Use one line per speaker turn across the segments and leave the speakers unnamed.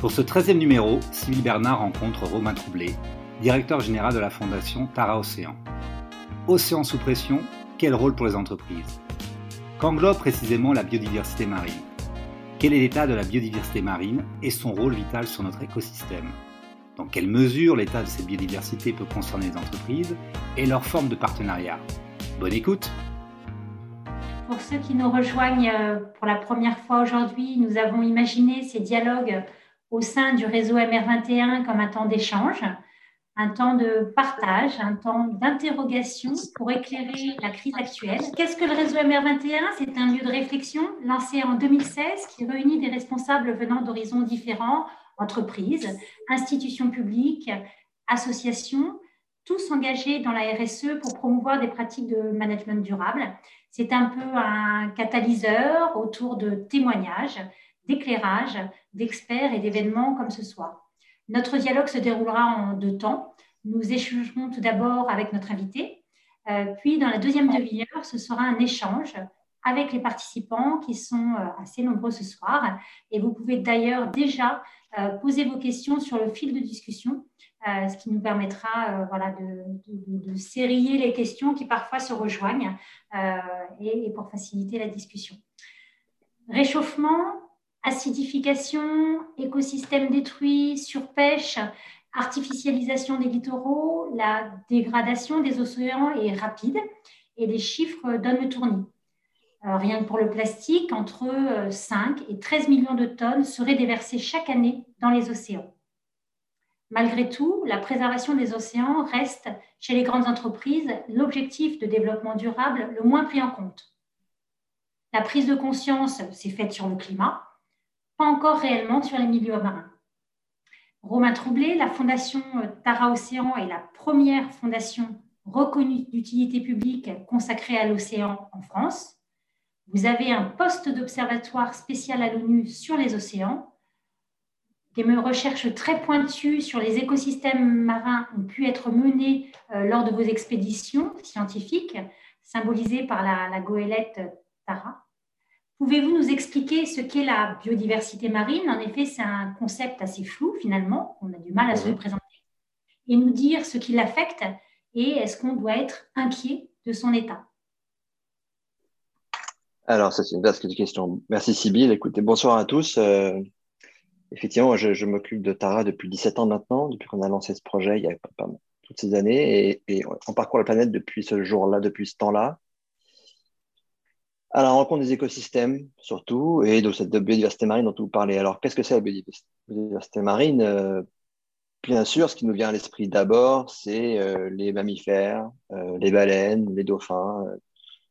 Pour ce 13e numéro, Sylvie Bernard rencontre Romain Troublé, directeur général de la fondation Tara Océan. Océan sous pression, quel rôle pour les entreprises? Qu'englobe précisément la biodiversité marine? Quel est l'état de la biodiversité marine et son rôle vital sur notre écosystème? Dans quelle mesure l'état de cette biodiversité peut concerner les entreprises et leur forme de partenariat? Bonne écoute!
Pour ceux qui nous rejoignent euh, pour la première fois aujourd'hui, nous avons imaginé ces dialogues au sein du réseau MR21 comme un temps d'échange, un temps de partage, un temps d'interrogation pour éclairer la crise actuelle. Qu'est-ce que le réseau MR21 C'est un lieu de réflexion lancé en 2016 qui réunit des responsables venant d'horizons différents, entreprises, institutions publiques, associations, tous engagés dans la RSE pour promouvoir des pratiques de management durable. C'est un peu un catalyseur autour de témoignages d'éclairage, d'experts et d'événements comme ce soir. Notre dialogue se déroulera en deux temps. Nous échangerons tout d'abord avec notre invité, euh, puis dans la deuxième demi-heure, ce sera un échange avec les participants qui sont euh, assez nombreux ce soir. Et vous pouvez d'ailleurs déjà euh, poser vos questions sur le fil de discussion, ce qui nous permettra voilà, de, sérier les questions qui parfois se rejoignent et pour faciliter la discussion. Réchauffement, acidification, écosystème détruit, surpêche, artificialisation des littoraux, la dégradation des océans est rapide et les chiffres donnent le tournis. Euh, rien que pour le plastique, entre 5 euh, et 13 millions de tonnes seraient déversées chaque année dans les océans. Malgré tout, la préservation des océans reste, chez les grandes entreprises, l'objectif de développement durable le moins pris en compte. La prise de conscience s'est faite sur le climat, pas encore réellement sur les milieux marins. Romain Troublé, la fondation euh, Tara Océan est la première fondation reconnue d'utilité publique consacrée à l'océan en France. Vous avez un poste d'observatoire spécial à l'ONU sur les océans. Des recherches très pointues sur les écosystèmes marins ont pu être menées euh, lors de vos expéditions scientifiques, symbolisées par la, la goélette Tara. Pouvez-vous nous expliquer ce qu'est la biodiversité marine? En effet, c'est un concept assez flou finalement, on a du mal à se représenter, et nous dire ce qui l'affecte et est-ce qu'on doit être inquiet de son état?
Alors, ça c'est une vaste question. Merci Sybille. Écoutez, bonsoir à tous. Euh, effectivement, je, m'occupe de Tara depuis 17 ans maintenant, depuis qu'on a lancé ce projet il y a pas, toutes ces années, et, et on parcourt la planète depuis ce jour-là, depuis ce temps-là à la rencontre des écosystèmes surtout et de cette biodiversité marine dont vous parlez. Alors, qu'est-ce que c'est la biodiversité marine? Euh, Bien sûr, ce qui nous vient à l'esprit d'abord, c'est euh, les mammifères, euh, les baleines, les dauphins,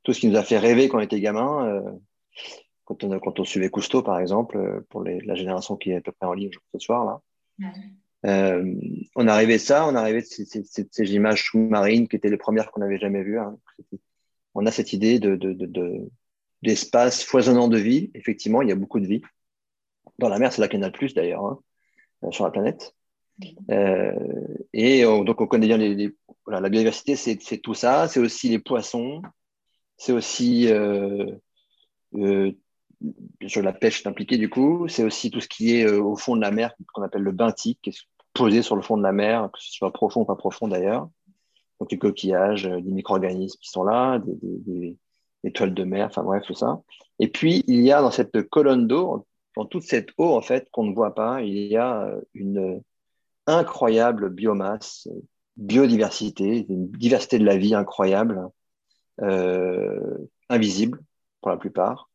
tout ce qui nous a fait rêver quand on était gamin. Quand on, quand, on, suivait Cousteau, par exemple, pour les, la génération qui est à peu près en ligne ce soir, là. on arrivait ça, on arrivait de ces, ces, ces, images sous-marines qui étaient les premières qu'on n'avait jamais vues. Hein. On a cette idée de, de, de, d'espace foisonnant de vie. Effectivement, il y a beaucoup de vie. Dans la mer, c'est là qu'il y en a le plus d'ailleurs, hein, euh, sur la planète. Euh, et donc, on connaît bien les, voilà, la biodiversité, c'est tout ça. C'est aussi les poissons. C'est aussi, euh, euh, la pêche impliquée du coup. C'est aussi tout ce qui est euh, au fond de la mer, qu'on appelle le benthique, qui est posé sur le fond de la mer, que ce soit profond ou pas profond d'ailleurs. Donc, les coquillages, des micro-organismes qui sont là, des, des étoiles de mer, enfin bref, tout ça. Et puis, il y a dans cette colonne d'eau, dans toute cette eau, en fait, qu'on ne voit pas, il y a euh, une incroyable biomasse, biodiversité, une diversité de la vie incroyable, euh, invisible pour la plupart.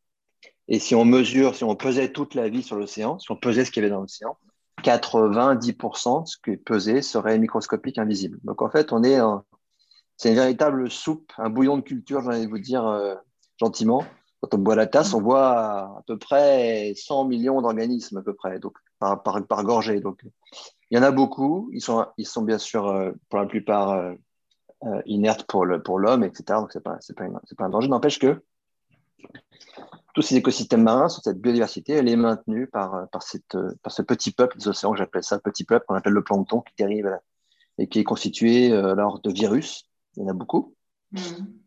Et si on mesure, si on pesait toute la vie sur l'océan, si on pesait ce qu'il y avait dans l'océan, 90% de ce qui est pesé serait microscopique, invisible. Donc en fait, on est en, c'est une véritable soupe, un bouillon de culture, j'ai envie de vous dire euh, gentiment. Quand on boit la tasse, on voit à peu près 100 millions d'organismes, à peu près, donc par, par, par, gorgée. Donc, il y en a beaucoup. Ils sont, ils sont bien sûr, euh, pour la plupart, euh, inertes pour l'homme, pour etc. Donc, ce n'est pas, pas, pas, un danger. N'empêche que tous ces écosystèmes marins, cette biodiversité, elle est maintenue par, par, cette, par ce petit peuple des océans, j'appelle ça le petit peuple, qu'on appelle le plancton, qui dérive et qui est constitué alors de virus, il y en a beaucoup, mm.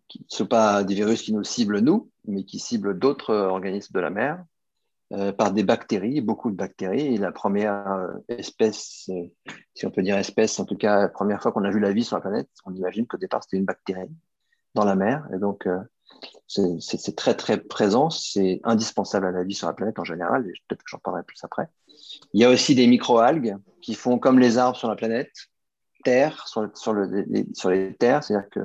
qui ne sont pas des virus qui nous ciblent nous, mais qui ciblent d'autres organismes de la mer. euh, par des bactéries, beaucoup de bactéries. Et la première euh, espèce, si on peut dire espèce, en tout cas, la première fois qu'on a vu la vie sur la planète, on imagine qu'au départ, c'était une bactérie dans la mer. Et donc, c'est très, très présent. C'est indispensable à la vie sur la planète en général. Et peut-être que j'en parlerai plus après. Il y a aussi des microalgues qui font comme les arbres sur la planète, sur, sur, le, les, sur les terres. C'est-à-dire que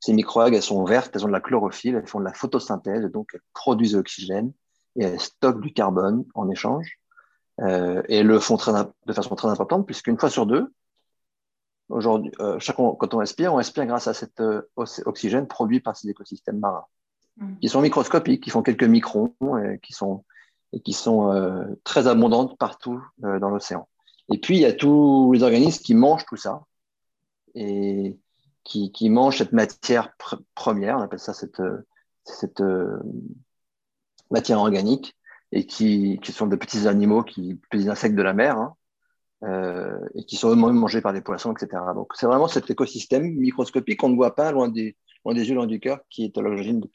ces microalgues, elles sont vertes, elles ont de la chlorophylle, elles font de la photosynthèse, donc elles produisent de l'oxygène et elles stockent du carbone en échange. Euh, et elles le font très, de façon très importante, puisqu'une fois sur deux, aujourd'hui, euh, quand on respire, on respire grâce à cet euh, oxygène produit par ces écosystèmes marins, mmh. qui sont microscopiques, qui font quelques microns, et qui sont, et qui sont euh, très abondantes partout euh, dans l'océan. Et puis, il y a tous les organismes qui mangent tout ça. Et qui, qui mangent cette matière première, on appelle ça cette, cette euh, matière organique, et qui, qui, sont de petits animaux, qui, petits insectes de la mer, hein, euh, et qui sont eux-mêmes mangés par des poissons, etc. Donc c'est vraiment cet écosystème microscopique qu'on ne voit pas loin des, loin des yeux, loin du cœur, qui est à l'origine de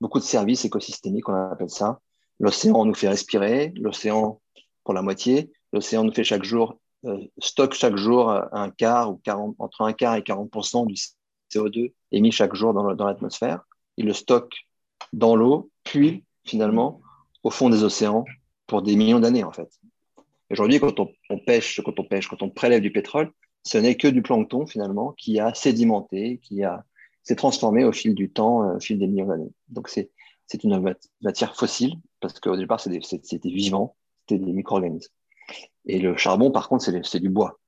beaucoup de services écosystémiques, on appelle ça. L'océan nous fait respirer, l'océan pour la moitié, l'océan nous fait chaque jour euh, stocke chaque jour un quart ou 40, entre un quart et 40% du CO2 émis chaque jour dans l'atmosphère. Il le stocke dans l'eau, puis finalement au fond des océans pour des millions d'années en fait. Aujourd'hui, quand on, pêche, quand on pêche, quand on prélève du pétrole, ce n'est que du plancton finalement qui a sédimenté, qui a s'est transformé au fil du temps, euh, au fil des millions d'années. Donc c'est une matière fossile parce qu'au départ c'était vivant, c'était des micro-organismes. Et le charbon, par contre, c'est du bois.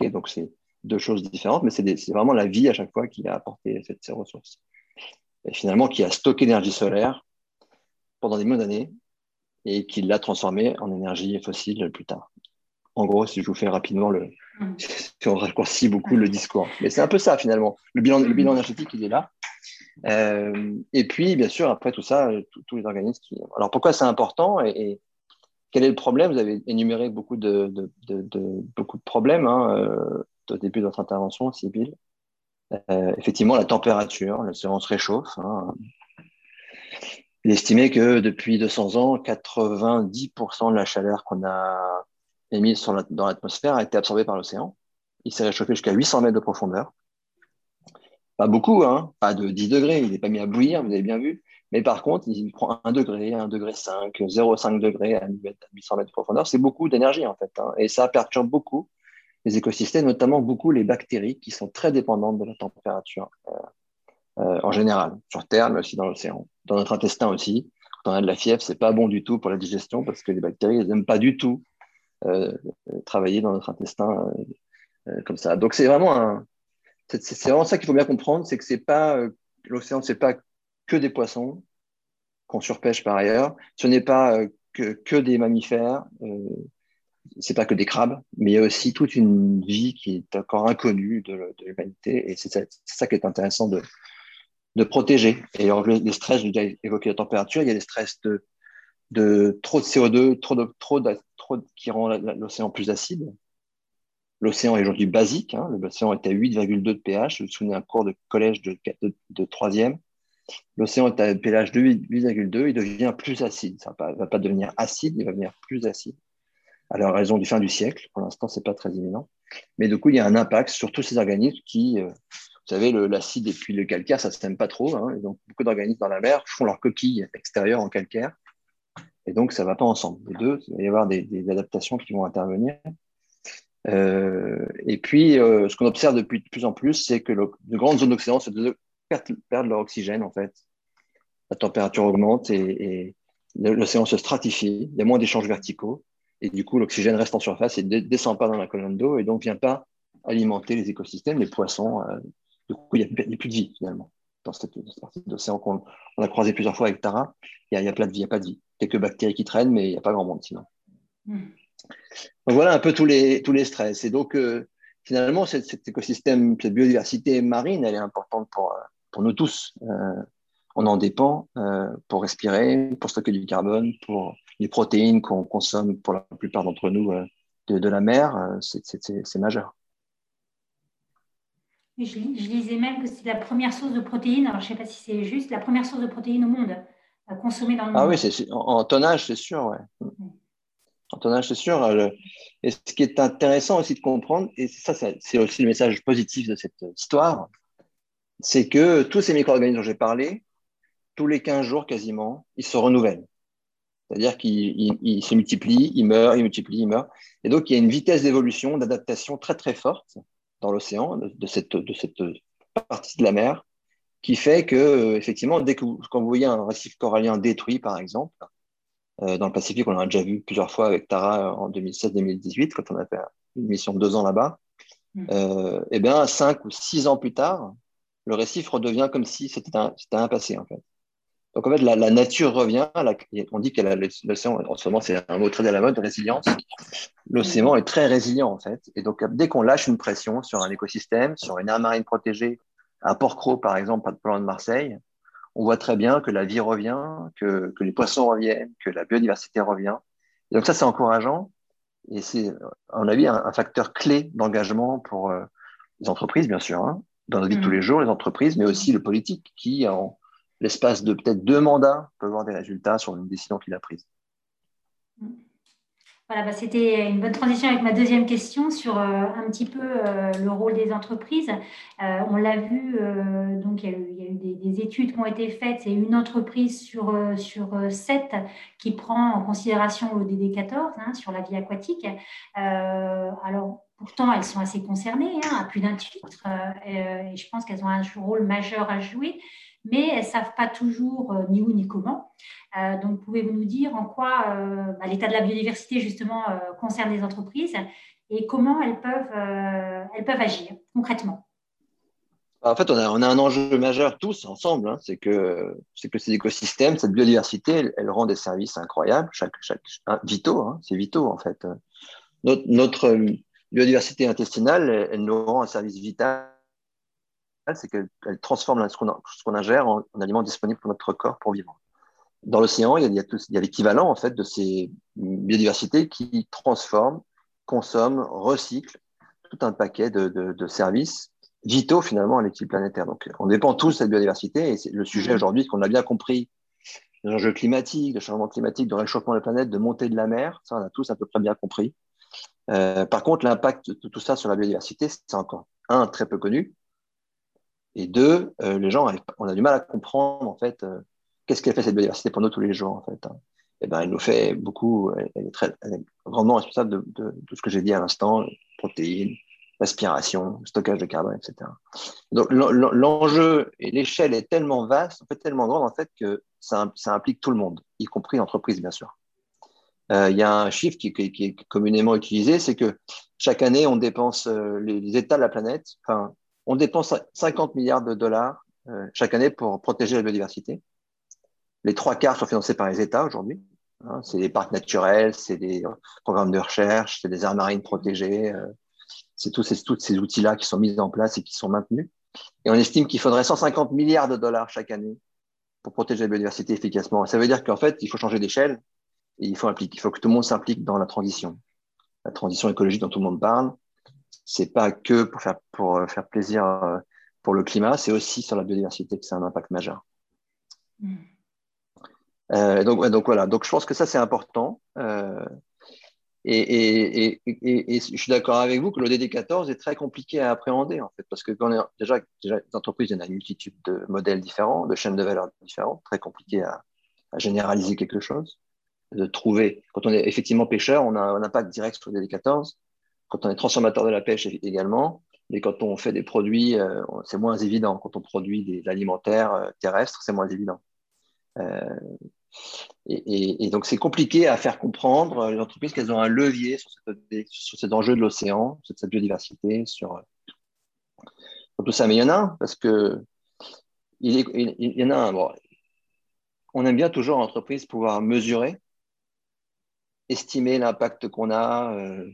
Donc, c'est deux choses différentes, mais c'est vraiment la vie à chaque fois qui a apporté cette, ces ressources. Et finalement, qui a stocké l'énergie solaire pendant des millions d'années et qui l'a transformée en énergie fossile plus tard. En gros, si je vous fais rapidement le. Mm. si on raccourcit beaucoup le discours. Mais c'est un peu ça, finalement. Le bilan, le bilan énergétique, il est là. Euh, et puis, bien sûr, après tout ça, tous les organismes qui. Alors, pourquoi c'est important et, quel est le problème? Vous avez énuméré beaucoup de, beaucoup de problèmes hein, euh, au début de votre intervention, Sybille. Euh, effectivement, la température, l'océan se réchauffe. Hein. Il est estimé que depuis 200 ans, 90% de la chaleur qu'on a émise dans l'atmosphère a été absorbée par l'océan. Il s'est réchauffé jusqu'à 800 mètres de profondeur. Pas beaucoup, hein, pas de 10 degrés, il n'est pas mis à bouillir, vous avez bien vu. Mais par contre, il prend 1 degré, 1 degré 5, 0,5 degré à 800 mètres de profondeur. C'est beaucoup d'énergie en fait. Hein. et ça perturbe beaucoup les écosystèmes, notamment beaucoup les bactéries qui sont très dépendantes de la température euh, euh, en général, sur Terre, mais aussi dans l'océan. Dans notre intestin aussi. Quand on a de la fièvre, c'est pas bon du tout pour la digestion parce que les bactéries, n'aiment pas du tout euh, travailler dans notre intestin comme ça. Donc c'est vraiment un, vraiment ça qu'il faut bien comprendre, c'est que c'est pas l'océan, c'est pas que des poissons qu'on surpêche par ailleurs. Ce n'est pas euh, que, que, des mammifères, euh, c'est pas que des crabes, mais il y a aussi toute une vie qui est encore inconnue de, l'humanité, et c'est ça, qui est intéressant de, de protéger. Et alors, les, stress, j'ai déjà évoqué la température, il y a des stress de, de trop de CO2, trop de, trop, qui rend l'océan plus acide. L'océan est aujourd'hui basique, hein, l'océan est à 8,2 de pH, je me souviens un cours de collège de, de 3e, L'océan est à pH de 8,2, il devient plus acide. Ça ne va pas devenir acide, il va devenir plus acide. À la raison du fin du siècle, pour l'instant, ce n'est pas très imminent. Mais du coup, il y a un impact sur tous ces organismes qui, euh, vous savez, l'acide et puis le calcaire, ça ne s'aime pas trop. Hein. donc, beaucoup d'organismes dans la mer font leur coquille extérieure en calcaire. Et donc, ça ne va pas ensemble. Les deux, il va y avoir des, adaptations qui vont intervenir. Euh, et puis, euh, ce qu'on observe depuis de plus en plus, c'est que de grandes zones d'océan se perdent, leur oxygène, en fait. La température augmente et, l'océan se stratifie, il y a moins d'échanges verticaux, et du coup, l'oxygène reste en surface et ne descend pas dans la colonne d'eau, et donc vient pas alimenter les écosystèmes, les poissons. Euh, du coup, il n'y a, plus de vie, finalement. Dans cette, partie d'océan qu'on on a croisé plusieurs fois avec Tara, il n'y a, a, pas de vie, il n'y a pas de vie. Quelques bactéries qui traînent, mais il n'y a pas grand monde sinon. Hmm. Donc voilà un peu tous les, tous les stress. Et donc, euh, finalement, cet, écosystème, cette biodiversité marine, elle est importante pour, euh, pour nous tous. Euh, on en dépend euh, pour respirer, pour stocker du carbone, pour les protéines qu'on consomme pour la plupart d'entre nous euh, de, la mer. c'est majeur.
Je, lisais même que c'est la première source de protéines, alors je ne sais pas si c'est juste, la première source de protéines au monde. consommés dans le
ah
monde.
Ah oui, en, tonnage, c'est sûr, ouais. En tonnage, c'est sûr. et ce qui est intéressant aussi de comprendre, et ça, c'est aussi le message positif de cette histoire, c'est que tous ces micro-organismes dont j'ai parlé, tous les 15 jours quasiment, ils se renouvellent. C'est-à-dire qu'ils se multiplient, ils meurent, ils multiplient, ils meurent. Et donc, il y a une vitesse d'évolution, d'adaptation très, très forte dans l'océan, de, cette, de cette partie de la mer, qui fait que, effectivement, dès que quand vous voyez un récif corallien détruit, par exemple, euh, dans le Pacifique, on l'a déjà vu plusieurs fois avec Tara en 2016-2018, quand on a fait une mission de deux ans là-bas, mm. euh, et bien, cinq ou six ans plus tard, le récif redevient comme si c'était un, passé, en fait. Donc en fait, la, nature revient. on dit que l'océan, en ce moment, c'est un mot très à la mode, résilience. L'océan est très résilient en fait. Et donc dès qu'on lâche une pression sur un écosystème, sur une aire marine protégée, un port-cros par exemple, pas de loin de Marseille, on voit très bien que la vie revient, que, les poissons reviennent, que la biodiversité revient. Donc ça, c'est encourageant. Et c'est, à mon avis, un, facteur clé d'engagement pour euh, les entreprises, bien sûr, hein, dans la vie de tous mm. les jours, les entreprises, mais aussi le politique qui, en, l'espace de peut-être deux mandats, peut avoir des résultats sur une décision qu'il a prise.
Voilà, bah, c'était une bonne transition avec ma deuxième question sur euh, un petit peu euh, le rôle des entreprises. Euh, on l'a vu, donc il y a eu, des, études qui ont été faites. C'est une entreprise sur, sur sept qui prend en considération l'ODD 14 hein, sur la vie aquatique. alors, pourtant, elles sont assez concernées, hein, à plus d'un titre, et je pense qu'elles ont un rôle majeur à jouer mais elles ne savent pas toujours euh, ni où ni comment. Euh, donc, pouvez-vous nous dire en quoi euh, bah, l'état de la biodiversité, justement, concerne les entreprises et comment elles peuvent, elles peuvent agir concrètement?
En fait, on a, on a, un enjeu majeur tous ensemble, hein, c'est que, que ces écosystèmes, cette biodiversité, elle, rend des services incroyables, chaque, chaque, vitaux, hein, c'est vitaux en fait. Notre biodiversité intestinale, elle, elle, nous rend un service vital c'est qu'elle transforme ce qu'on ingère en, aliments disponibles pour notre corps pour vivre. Dans l'océan, il y a, l'équivalent en fait de ces biodiversités qui transforment, consomment, recyclent tout un paquet de, services vitaux finalement à l'équilibre planétaire. Donc, on dépend tous de cette biodiversité et c'est le sujet mmh. aujourd'hui qu'on a bien compris les enjeux climatiques, de changement climatique, de réchauffement de la planète, de montée de la mer, ça on a tous à peu près bien compris. Euh, par contre, l'impact de tout ça sur la biodiversité, c'est encore un très peu connu. Et deux, euh, les gens, on a du mal à comprendre en fait euh, qu'est-ce qu'elle fait cette biodiversité pour nous tous les jours en fait. Hein. Et ben, elle nous fait beaucoup, elle, est, très, grandement responsable de, tout ce que j'ai dit à l'instant, protéines, respiration, stockage de carbone, etc. Donc l'enjeu et l'échelle est tellement vaste, en fait tellement grande en fait que ça, ça implique tout le monde, y compris l'entreprise bien sûr. Euh, il y a un chiffre qui, est communément utilisé, c'est que chaque année on dépense les, les, États de la planète, enfin on dépense 50 milliards de dollars euh, chaque année pour protéger la biodiversité. Les trois quarts sont financés par les États aujourd'hui. Hein. c'est des parcs naturels, c'est des programmes de recherche, c'est des aires marines protégées. Euh, c'est tous ces outils-là qui sont mis en place et qui sont maintenus. Et on estime qu'il faudrait 150 milliards de dollars chaque année pour protéger la biodiversité efficacement. Ça veut dire qu'en fait, il faut changer d'échelle et il faut, il faut que tout le monde s'implique dans la transition. La transition écologique dont tout le monde parle, c'est pas que pour faire, pour euh, faire plaisir euh, pour le climat, c'est aussi sur la biodiversité que c'est un impact majeur. Mm. Euh, donc, donc voilà, donc je pense que ça c'est important. et, je suis d'accord avec vous que l'ODD 14 est très compliqué à appréhender en fait, parce que quand déjà, déjà les entreprises, il y en a une multitude de modèles différents, de chaînes de valeur différentes, très compliqué à, à généraliser quelque chose, de trouver. Quand on est effectivement pêcheur, on a un impact direct sur l'ODD 14 quand on est transformateur de la pêche également, mais quand on fait des produits, euh, c'est moins évident. Quand on produit des alimentaires euh, terrestres, c'est moins évident. Euh, et, donc, c'est compliqué à faire comprendre les entreprises qu'elles ont un levier sur, sur cet enjeu de l'océan, sur cette biodiversité, sur, tout ça. Mais il y en a un, parce que il, y en a un. on aime bien toujours en entreprise pouvoir mesurer estimer l'impact qu'on a, euh,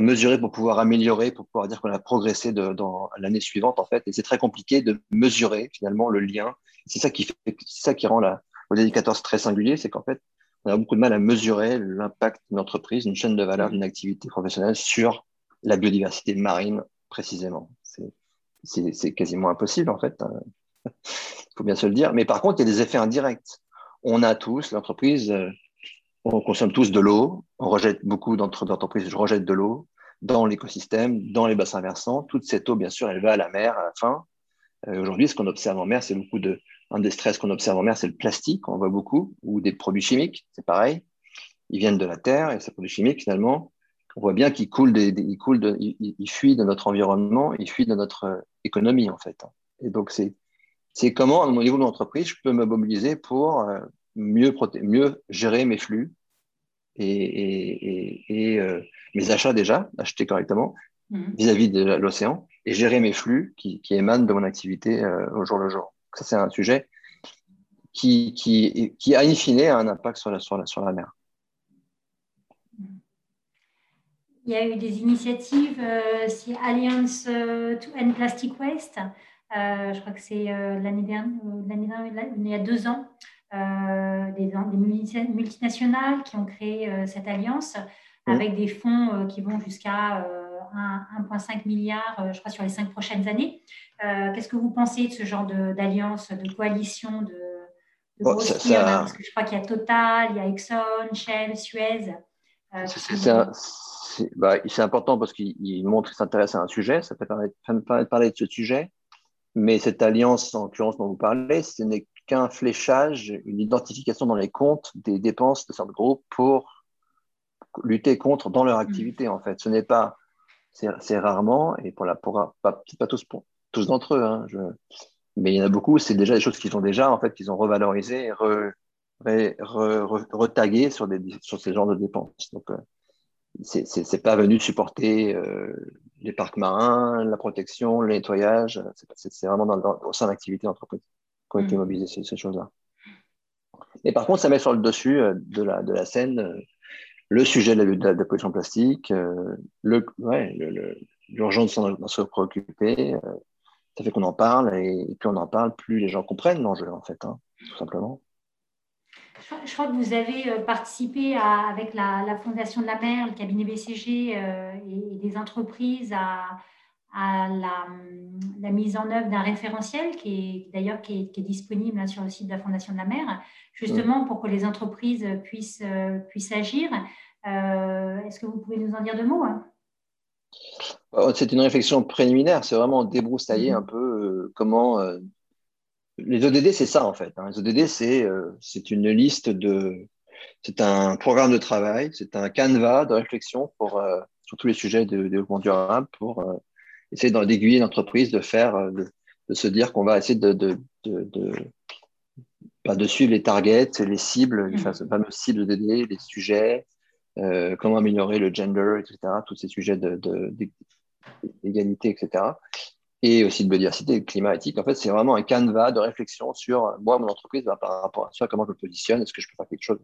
mesurer pour pouvoir améliorer, pour pouvoir dire qu'on a progressé dans l'année suivante, en fait. Et c'est très compliqué de mesurer finalement le lien. C'est ça qui ça qui rend la, le 14 très singulier, c'est qu'en fait, on a beaucoup de mal à mesurer l'impact d'une entreprise, d'une chaîne de valeur, d'une activité professionnelle sur la biodiversité marine précisément. C'est quasiment impossible en fait. Il faut bien se le dire. Mais par contre, il y a des effets indirects on a tous, l'entreprise, euh, on consomme tous de l'eau, on rejette beaucoup d'entreprises rejettent de l'eau dans l'écosystème, dans les bassins versants. Toute cette eau, bien sûr, elle va à la mer à la fin. Euh, aujourd'hui, ce qu'on observe en mer, c'est beaucoup de. Un des stress qu'on observe en mer, c'est le plastique, on voit beaucoup, ou des produits chimiques, c'est pareil. Ils viennent de la terre et ces produits chimiques, finalement, on voit bien qu'ils coulent, des, ils, coulent ils, fuient de notre environnement, ils fuient de notre euh, économie, en fait. Et donc, c'est, comment, au niveau de l'entreprise, je peux me mobiliser pour euh, mieux, mieux gérer mes flux et, et, et mes achats déjà, acheter correctement mmh. vis-à-vis de l'océan et gérer mes flux qui, qui émanent de mon activité au jour le jour. Ça, c'est un sujet qui, qui, qui, a in fine, un impact sur la, sur la, sur la mer.
Il y a eu des initiatives, euh, c'est Alliance euh, to End Plastic Waste. Euh, je crois que c'est l'année dernière, il y a deux ans, des, des, multinationales qui ont créé cette alliance mmh. avec des fonds qui vont jusqu'à 1,5 milliard, je crois, sur les cinq prochaines années. Qu'est-ce que vous pensez de ce genre d'alliance, de, coalition, de, de Parce que je crois qu'il y a Total, il y a Exxon, Shell, Suez.
Bah, c'est important parce qu'il montre qu'il s'intéresse à un sujet, ça peut permettre, de parler de ce sujet, mais cette alliance, en l'occurrence dont vous parlez, ce n'est qu'un fléchage, une identification dans les comptes des dépenses de certains groupes pour lutter contre dans leur activité, en fait. Ce n'est pas, c'est rarement, et pour la, pour, pas, pas tous, tous d'entre eux, hein, je, mais il y en a beaucoup, c'est déjà des choses qu'ils ont déjà, en fait, qu'ils ont revalorisées, re, retaguées sur, des, sur ces genres de dépenses. Donc, euh, c'est pas venu supporter euh, les parcs marins, la protection, le nettoyage. C'est vraiment dans, au sein d'activités d'entreprise qu'on a été mm. mobilisé ces, choses-là. Et par contre, ça met sur le dessus euh, de, la, de la scène euh, le sujet de la, de la, pollution plastique, le, ouais, l'urgence d'en se préoccuper. ça fait qu'on en parle et, plus on en parle, plus les gens comprennent l'enjeu, en fait, hein, tout simplement.
Je crois que vous avez euh, participé avec la, Fondation de la mer, le cabinet BCG euh, et, des entreprises à, la, mise en œuvre d'un référentiel qui est d'ailleurs qui, est, disponible sur le site de la Fondation de la mer, justement pour que les entreprises puissent, euh, puissent agir. Est-ce que vous pouvez nous en dire deux mots hein?
C'est une réflexion préliminaire, c'est vraiment débroussailler mm-hmm. un peu comment les ODD, c'est ça en fait. Hein. Les ODD, euh, c'est une liste de. C'est un programme de travail, c'est un canevas de réflexion pour, euh, sur tous les sujets de, développement durable pour euh, essayer d'aiguiller l'entreprise, de faire, de, se dire qu'on va essayer de, de, de, bah, de, suivre les targets, les cibles, les mmh. fameuses cibles ODD, les sujets, comment améliorer le gender, etc., tous ces sujets d'égalité, etc et aussi de biodiversité et de climat éthique. En fait, c'est vraiment un canevas de réflexion sur euh, moi, mon entreprise, bah, par rapport à ça, comment je me positionne, est-ce que je peux faire quelque chose.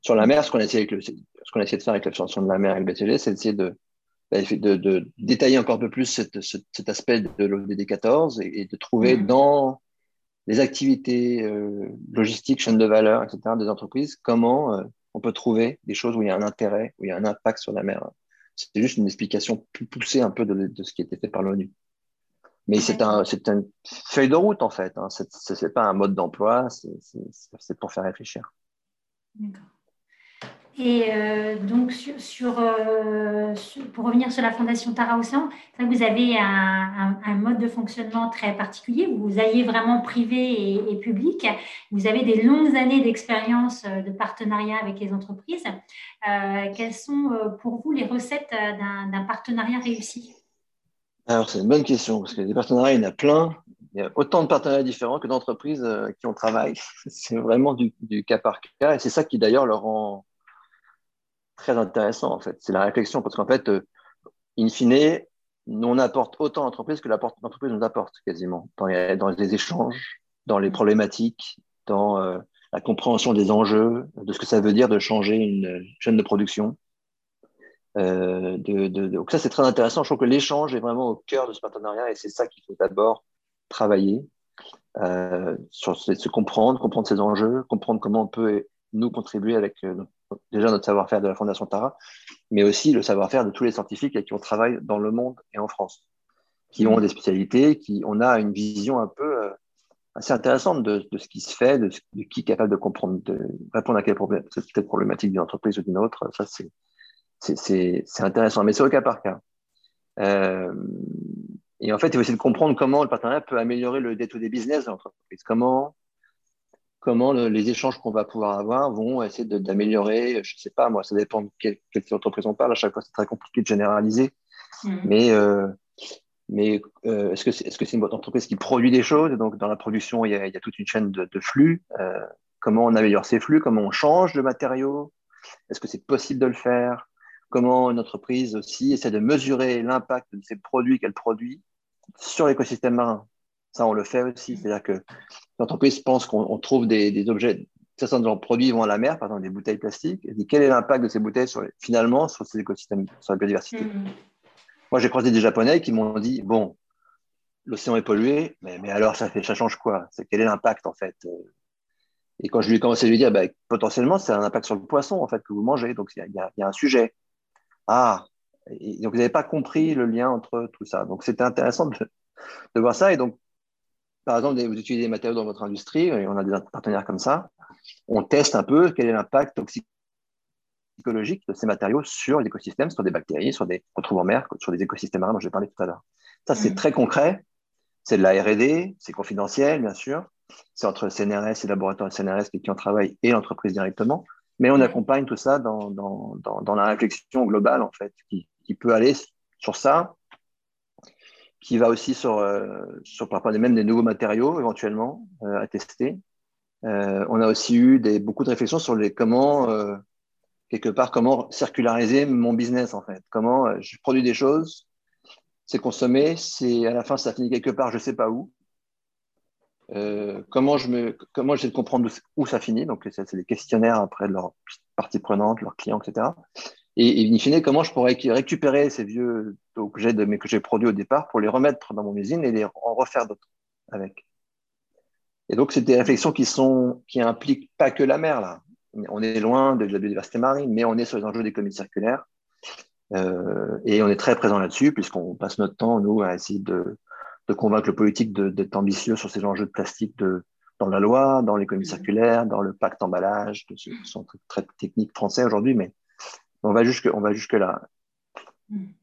Sur la mer, ce qu'on a, qu'on a essayé de faire avec la de la mer et le BTG, c'est d'essayer de, de, de, détailler encore un peu plus cet, cet aspect de l'ODD 14 et, de trouver mmh. dans les activités euh, logistiques, chaînes de valeur, etc., des entreprises, comment euh, on peut trouver des choses où il y a un intérêt, où il y a un impact sur la mer. C'est juste une explication plus poussée un peu de, de ce qui a été fait par l'ONU. Mais c'est un, une feuille de route en fait. Hein. Ce n'est pas un mode d'emploi, c'est pour faire réfléchir.
D'accord. Et euh, donc, sur, euh, pour revenir sur la Fondation Tara Océan, vous avez un, mode de fonctionnement très particulier. Vous alliez vraiment privé et, public. Vous avez des longues années d'expérience euh, de partenariat avec les entreprises. quelles sont pour vous les recettes d'un partenariat réussi?
Alors, c'est une bonne question, parce que des partenariats, il y en a plein. Il y a autant de partenariats différents que d'entreprises qui ont travaillé. c'est vraiment du, cas par cas. Et c'est ça qui, d'ailleurs, le rend très intéressant, en fait. C'est la réflexion, parce qu'en fait, euh, in fine, on apporte autant l'entreprise que l'entreprise nous apporte, quasiment, dans les, échanges, dans les problématiques, dans euh, la compréhension des enjeux, de ce que ça veut dire de changer une chaîne de production. Euh, donc ça, c'est très intéressant. Je trouve que l'échange est vraiment au cœur de ce partenariat et c'est ça qu'il faut d'abord travailler sur se comprendre, comprendre ses enjeux, comprendre comment on peut nous contribuer avec déjà notre savoir-faire de la Fondation Tara, mais aussi le savoir-faire de tous les scientifiques avec qui on travaille dans le monde et en France, qui ont mmh. des spécialités, qui on a une vision un peu assez intéressantes de, ce qui se fait, de, qui est capable de comprendre, de répondre à quelle problème, problématique d'une entreprise ou d'une autre. Ça, c'est intéressant, mais c'est au cas par cas. Euh, et en fait, il faut essayer de comprendre comment le partenariat peut améliorer le day-to-day business de l'entreprise. Comment, comment les échanges qu'on va pouvoir avoir vont essayer d'améliorer, je ne sais pas, moi, ça dépend de quelle, quelle entreprise on parle. À chaque fois, c'est très compliqué de généraliser. Mmh. Mais, euh, mais euh, est-ce que c'est est -ce c'est une entreprise qui produit des choses? Donc, dans la production, il y a, il y a toute une chaîne de, de flux. Euh, comment on améliore ces flux? Comment on change de matériaux Est-ce que c'est possible de le faire? Comment une entreprise aussi essaie de mesurer l'impact de ces produits qu'elle produit sur l'écosystème marin? Ça, on le fait aussi. C'est-à-dire que l'entreprise pense qu'on trouve des, des objets certains genre produits vont à la mer, par exemple des bouteilles plastiques, et quel est l'impact de ces bouteilles sur finalement sur ces écosystèmes, sur la biodiversité? Mmh. Moi, j'ai croisé des Japonais qui m'ont dit bon, l'océan est pollué, mais, mais, alors ça, fait, ça change quoi? C'est quel est l'impact en fait Et quand je lui ai commencé à lui dire bah, potentiellement, c'est un impact sur le poisson en fait que vous mangez, donc il y, y, a un sujet. Ah, et donc vous n'avez pas compris le lien entre tout ça. Donc c'était intéressant de, de, voir ça. Et donc, par exemple, vous utilisez des matériaux dans votre industrie, et on a des partenaires comme ça. On teste un peu quel est l'impact toxique psychologique de ces matériaux sur l'écosystème, sur des bactéries, sur des retrouve en mer, sur des écosystèmes marins dont j'ai parlé tout à l'heure. Ça, c'est mm. très concret. C'est de la R&D, c'est confidentiel, bien sûr. C'est entre CNRS et laboratoire CNRS qui en travaillent et l'entreprise directement. Mais on accompagne tout ça dans, dans, dans, la réflexion globale, en fait, qui, qui, peut aller sur ça, qui va aussi sur, euh, sur par rapport même des nouveaux matériaux, éventuellement, euh, à tester. Euh, on a aussi eu beaucoup de réflexions sur comment quelque part comment circulariser mon business en fait. Comment je produis des choses, c'est consommé, c'est à la fin ça finit quelque part, je ne sais pas où. Comment je me, comment j'essaie de comprendre où, ça finit. Donc c'est des questionnaires après de leurs parties prenantes, leurs clients, etc. Et, in fine, comment je pourrais récupérer ces vieux objets de, mais que j'ai produits au départ pour les remettre dans mon usine et les en refaire d'autres avec. Et donc c'est des réflexions qui sont qui impliquent pas que la mer là on est loin de la biodiversité marine, mais on est sur les enjeux d'économie circulaire. Euh, et on est très présent là-dessus, puisqu'on passe notre temps, nous, à essayer de, convaincre le politique d'être ambitieux sur ces enjeux de plastique de, dans la loi, dans l'économie circulaire, dans le pacte emballage, qui sont très, techniques français aujourd'hui, mais on va jusque, on va jusque là.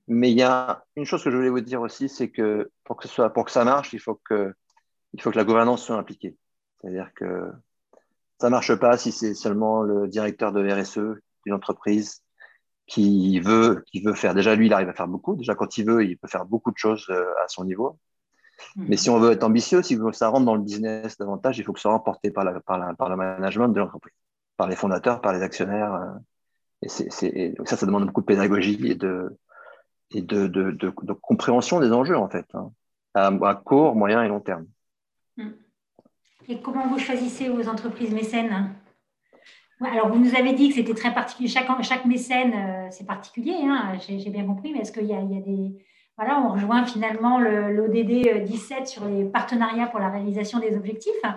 Mais il y a une chose que je voulais vous dire aussi, c'est que pour que, ce soit, pour que ça marche, il faut que, il faut que la gouvernance soit impliquée. C'est-à-dire que ça marche pas si c'est seulement le directeur de RSE d'une entreprise qui veut, qui veut faire. Déjà, lui, il arrive à faire beaucoup. Déjà, quand il veut, il peut faire beaucoup de choses euh, à son niveau. Hmm. Mais si on veut être ambitieux, si ça rentre dans le business davantage, il faut que ça soit porté par, la, par, par le management de l'entreprise, par les fondateurs, par les actionnaires. Euh. Et, c'est, ça, ça demande beaucoup de pédagogie et de, et de, de, de, compréhension des enjeux, en fait, hein, à, court, moyen et long terme.
Hmm. Et comment vous choisissez vos entreprises mécènes? Alors, vous nous avez dit que c'était très particulier. Chaque, chaque mécène, euh, c'est particulier, hein, j'ai bien compris, mais est-ce qu'il y, a des. Voilà, on rejoint finalement l'ODD 17 sur les partenariats pour la réalisation des objectifs.
Euh,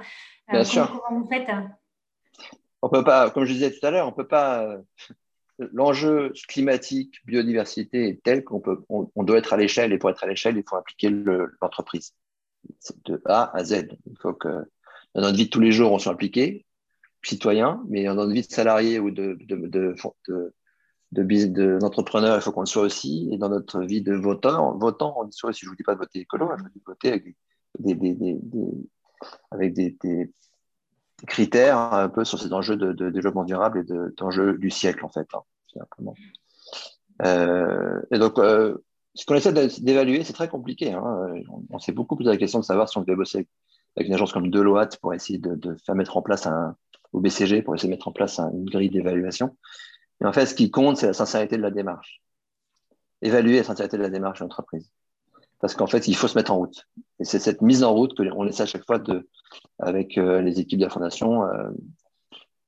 bien sûr. Comment vous faites? On peut pas, comme je disais tout à l'heure, on peut pas. L'enjeu climatique, biodiversité est tel qu'on peut, on, doit être à l'échelle, et pour être à l'échelle, il faut impliquer l'entreprise. de A à Z. Il faut que dans notre vie de tous les jours, on soit impliqué, citoyen, mais dans notre vie de salarié ou de, de, de, de d'entrepreneur, il faut qu'on le soit aussi. Et dans notre vie de votant, votant on le soit aussi. Je ne vous dis pas de voter écolo, hein, je vous dis de voter avec des, avec des, critères un peu sur ces enjeux de, développement durable et d'enjeux du siècle, en fait, hein, euh, et donc, euh, ce qu'on essaie d'évaluer, c'est très compliqué. Hein. On, s'est beaucoup posé la question de savoir si on devait bosser avec avec une agence comme Deloitte pour essayer de, faire mettre en place un, au BCG pour essayer de mettre en place une grille d'évaluation. Et en fait, ce qui compte, c'est la sincérité de la démarche. Évaluer la sincérité de la démarche de l'entreprise. Parce qu'en fait, il faut se mettre en route. Et c'est cette mise en route qu'on essaie à chaque fois avec euh, les équipes de la fondation, euh,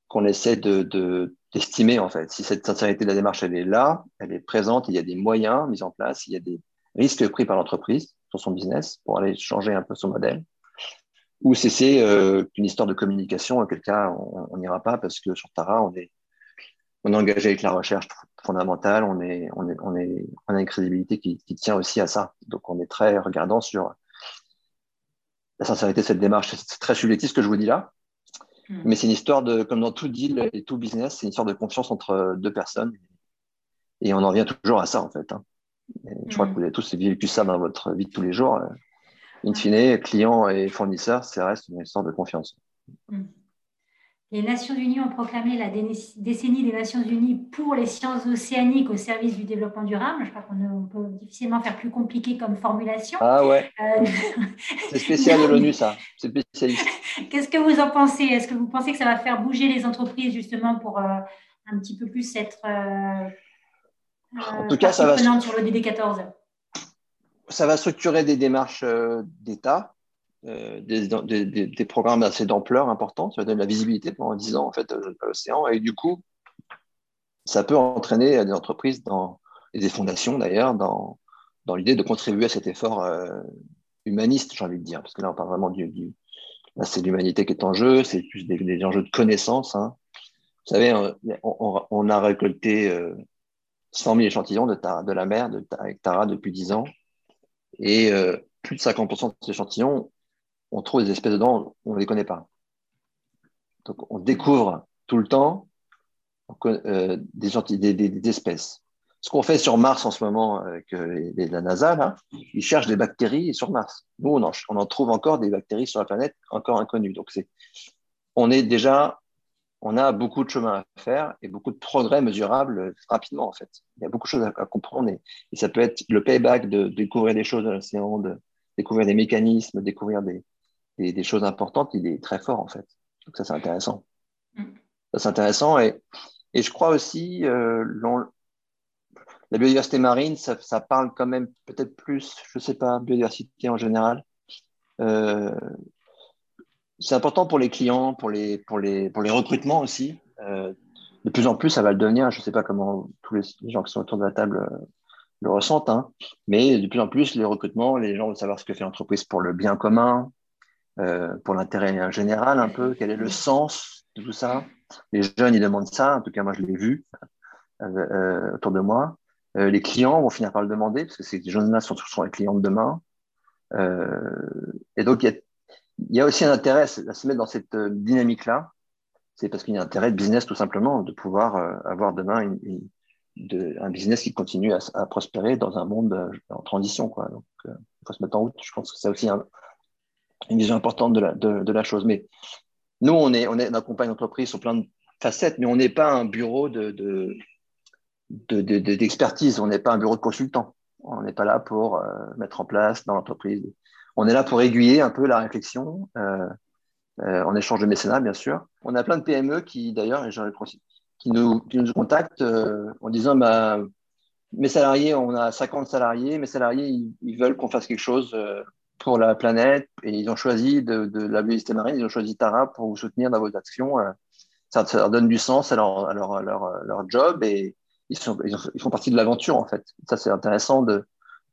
qu'on essaie de, d'estimer en fait. Si cette sincérité de la démarche, elle est là, elle est présente, il y a des moyens mis en place, il y a des risques pris par l'entreprise sur son business pour aller changer un peu son modèle ou si c'est euh, une histoire de communication, auquel cas on n'ira pas parce que sur Tara, on est, on est engagé avec la recherche fondamentale, on, est, on, est, on, est, on a une crédibilité qui, qui, tient aussi à ça. Donc on est très regardant sur la sincérité de cette démarche. C'est très subjectif ce que je vous dis là. Hmm. Mais c'est une histoire de, comme dans tout deal et tout business, c'est une histoire de confiance entre deux personnes. Et on en revient toujours à ça, en fait. Hein. je crois hmm. que vous avez tous vécu ça dans votre vie de tous les jours. In fine, client et fournisseur, ça reste une histoire de confiance. Hmm.
Les Nations Unies ont proclamé la décennie des Nations Unies pour les sciences océaniques au service du développement durable. Je crois qu'on peut difficilement faire plus compliqué comme formulation.
Ah ouais. Euh, c'est spécial de l'ONU, ça. C'est spécialiste.
Qu'est-ce que vous en pensez? Est-ce que vous pensez que ça va faire bouger les entreprises justement pour euh, un petit peu plus être euh,
en tout cas, ça va
sur le DD14
Ça va structurer des démarches d'État euh, des, programmes assez d'ampleur importante, ça va donner de la visibilité pendant 10 ans en fait, à l'océan. Et du coup, ça peut entraîner des entreprises dans, et des fondations d'ailleurs dans, dans l'idée de contribuer à cet effort euh, humaniste, j'ai envie de dire, parce que là, on parle vraiment du. c'est l'humanité qui est en jeu, c'est plus des, enjeux de connaissance. Hein. Vous savez, on, a récolté 100 euh, 000 échantillons de, de la mer avec Tara depuis 10 ans. Et plus de 50% de ces échantillons on trouve des espèces dedans, on ne les connaît pas. Donc on découvre tout le temps euh, des, espèces. Ce qu'on fait sur Mars en ce moment avec euh, la NASA, ils cherchent des bactéries sur Mars. Nous, on en, trouve encore des bactéries sur la planète encore inconnues. Donc on est déjà, on a beaucoup de chemin à faire et beaucoup de progrès mesurables rapidement en fait. Il y a beaucoup de choses à, comprendre et, ça peut être le payback de découvrir des choses dans l'océan, de découvrir des mécanismes, découvrir des, des, choses importantes, il est très fort en fait. Donc ça, c'est intéressant. Mm. Ça, c'est intéressant. Et, et, je crois aussi, euh, la biodiversité marine, ça, ça parle quand même peut-être plus, je ne sais pas, biodiversité en général. Euh, c'est important pour les clients, pour les, pour les, pour les recrutements aussi. Euh, de plus en plus, ça va le devenir. Je ne sais pas comment tous les, gens qui sont autour de la table euh, le ressentent, hein. mais de plus en plus, les recrutements, les gens veulent savoir ce que fait l'entreprise pour le bien commun, euh, pour l'intérêt général un peu, quel est le sens de tout ça? Les jeunes, ils demandent ça, en tout cas moi je l'ai vu euh, euh, autour de moi. les clients vont finir par le demander, parce que ces jeunes-là sont, les clients de demain. et donc il y, a, aussi un intérêt à se mettre dans cette dynamique-là. C'est parce qu'il y a un intérêt de business tout simplement, de pouvoir avoir demain de, un business qui continue à, prospérer dans un monde en transition. Donc il faut se mettre en route. Je pense que c'est aussi un, une vision importante de la, de, la chose. Mais nous, on, est, on, est, accompagne l'entreprise sur plein de facettes, mais on n'est pas un bureau de, d'expertise, on n'est pas un bureau de consultant. On n'est pas là pour euh, mettre en place dans l'entreprise. On est là pour aiguiller un peu la réflexion, euh, euh, en échange de mécénat, bien sûr. On a plein de PME qui, d'ailleurs, qui nous, qui nous contactent en disant bah, mes salariés, on a 50 salariés, mes salariés, ils veulent qu'on fasse quelque chose pour la planète et ils ont choisi de, de, la biodiversité marine, ils ont choisi Tara pour vous soutenir dans vos actions. Euh, ça, leur donne du sens à leur, à leur, leur, job et ils, sont, ils, font partie de l'aventure en fait. Ça, c'est intéressant de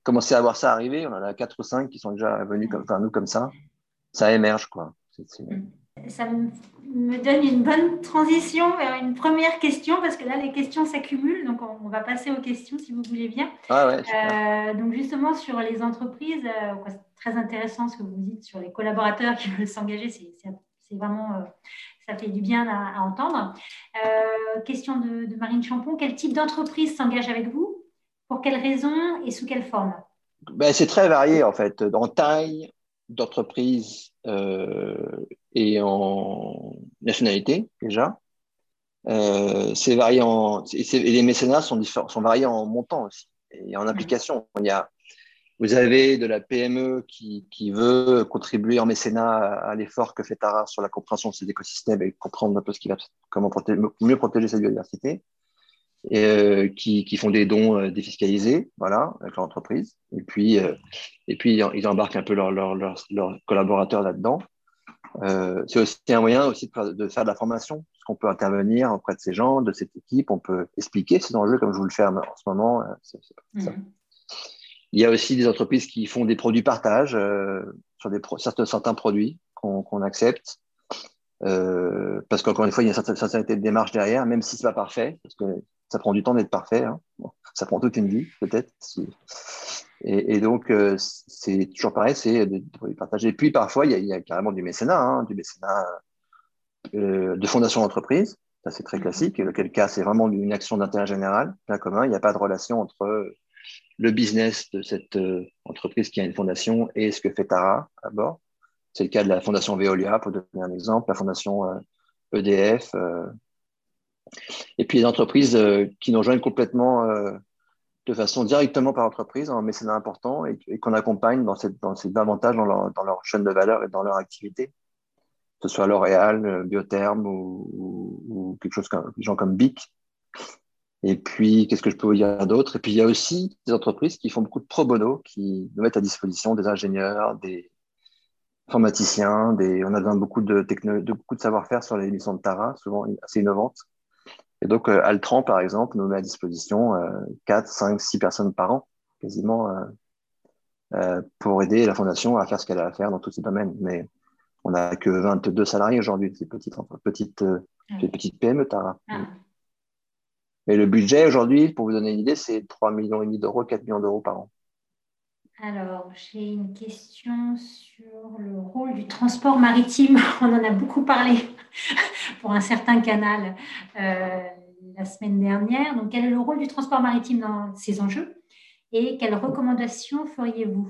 commencer à voir ça arriver. On en a quatre ou cinq qui sont déjà venus comme, enfin, nous comme ça. Ça émerge quoi.
Ça me donne une bonne transition vers une première question parce que là, les questions s'accumulent. Donc, on, va passer aux questions si vous voulez bien.
Ah ouais, euh,
donc, justement, sur les entreprises, euh, très intéressant ce que vous dites sur les collaborateurs qui veulent s'engager. C'est vraiment, euh, ça fait du bien à, entendre. Euh, question de, Marine Champon quel type d'entreprise s'engage avec vous? Pour quelles raisons et sous quelle forme?
Ben, C'est très varié en fait, en taille d'entreprise euh, et en nationalité déjà. c'est varié en, et, les mécénats sont, sont variés en montant aussi et en application. Il y a vous avez de la PME qui, veut contribuer en mécénat à, l'effort que fait Tara sur la compréhension de ces écosystèmes et comprendre un peu ce qui va, comment mieux protéger sa biodiversité, et, euh, qui, font des dons euh, défiscalisés, voilà, avec leur entreprise. Et puis, euh, et puis ils embarquent un peu leurs leur, leur, leur collaborateurs là-dedans. C'est aussi un moyen aussi de faire de, la formation, parce qu'on peut intervenir auprès de ces gens, de cette équipe, on peut expliquer ces enjeux comme je vous le fais en ce moment. C'est, ça. Mmh. Il y a aussi des entreprises qui font des produits partage euh, sur des certains, certains produits qu'on accepte. Euh, parce qu'encore une fois, il y a une certaine de démarche derrière, même si ce n'est pas parfait, parce que ça prend du temps d'être parfait. Hein. ça prend toute une vie, peut-être. Et, donc, euh, c'est toujours pareil, c'est de, partager. Et puis, parfois, il y a, carrément du mécénat, hein, du mécénat euh, de fondation d'entreprise. Ça, c'est très classique. Et lequel cas, c'est vraiment une action d'intérêt général, bien commun. Il n'y a pas de relation entre le business de cette euh, entreprise qui a une fondation et ce que fait Tara à bord. C'est le cas de la fondation Veolia, pour donner un exemple, la fondation EDF. E et puis les entreprises qui nous rejoignent complètement de façon directement par entreprise, un mécénat important et, qu'on accompagne dans, ces davantage dans leur, chaîne de valeur et dans leur activité, que ce soit L'Oréal, euh, Biotherm ou, quelque chose comme gens comme BIC. Et puis, qu'est-ce que je peux vous dire d'autre? Et puis, il y a aussi des entreprises qui font beaucoup de pro bono, qui nous mettent à disposition des ingénieurs, des informaticiens, des... on a besoin de beaucoup de, de beaucoup de savoir-faire sur les missions de Tara, souvent assez innovantes et donc, euh, Altran, par exemple, nous met à disposition 4, 5, 6 personnes par an, quasiment, euh, euh, pour aider la fondation à faire ce qu'elle a à faire dans tous ces domaines. Mais on n'a que 22 salariés aujourd'hui, c'est petite, petite, ah. petite PME, Tara. Ah. Mais le budget aujourd'hui, pour vous donner une idée, c'est 3 millions d'euros, 4 millions d'euros par an.
Alors, j'ai une question sur le rôle du transport maritime. On en a beaucoup parlé pour un certain canal euh, la semaine dernière. Donc, quel est le rôle du transport maritime dans ces enjeux et quelles recommandations feriez-vous?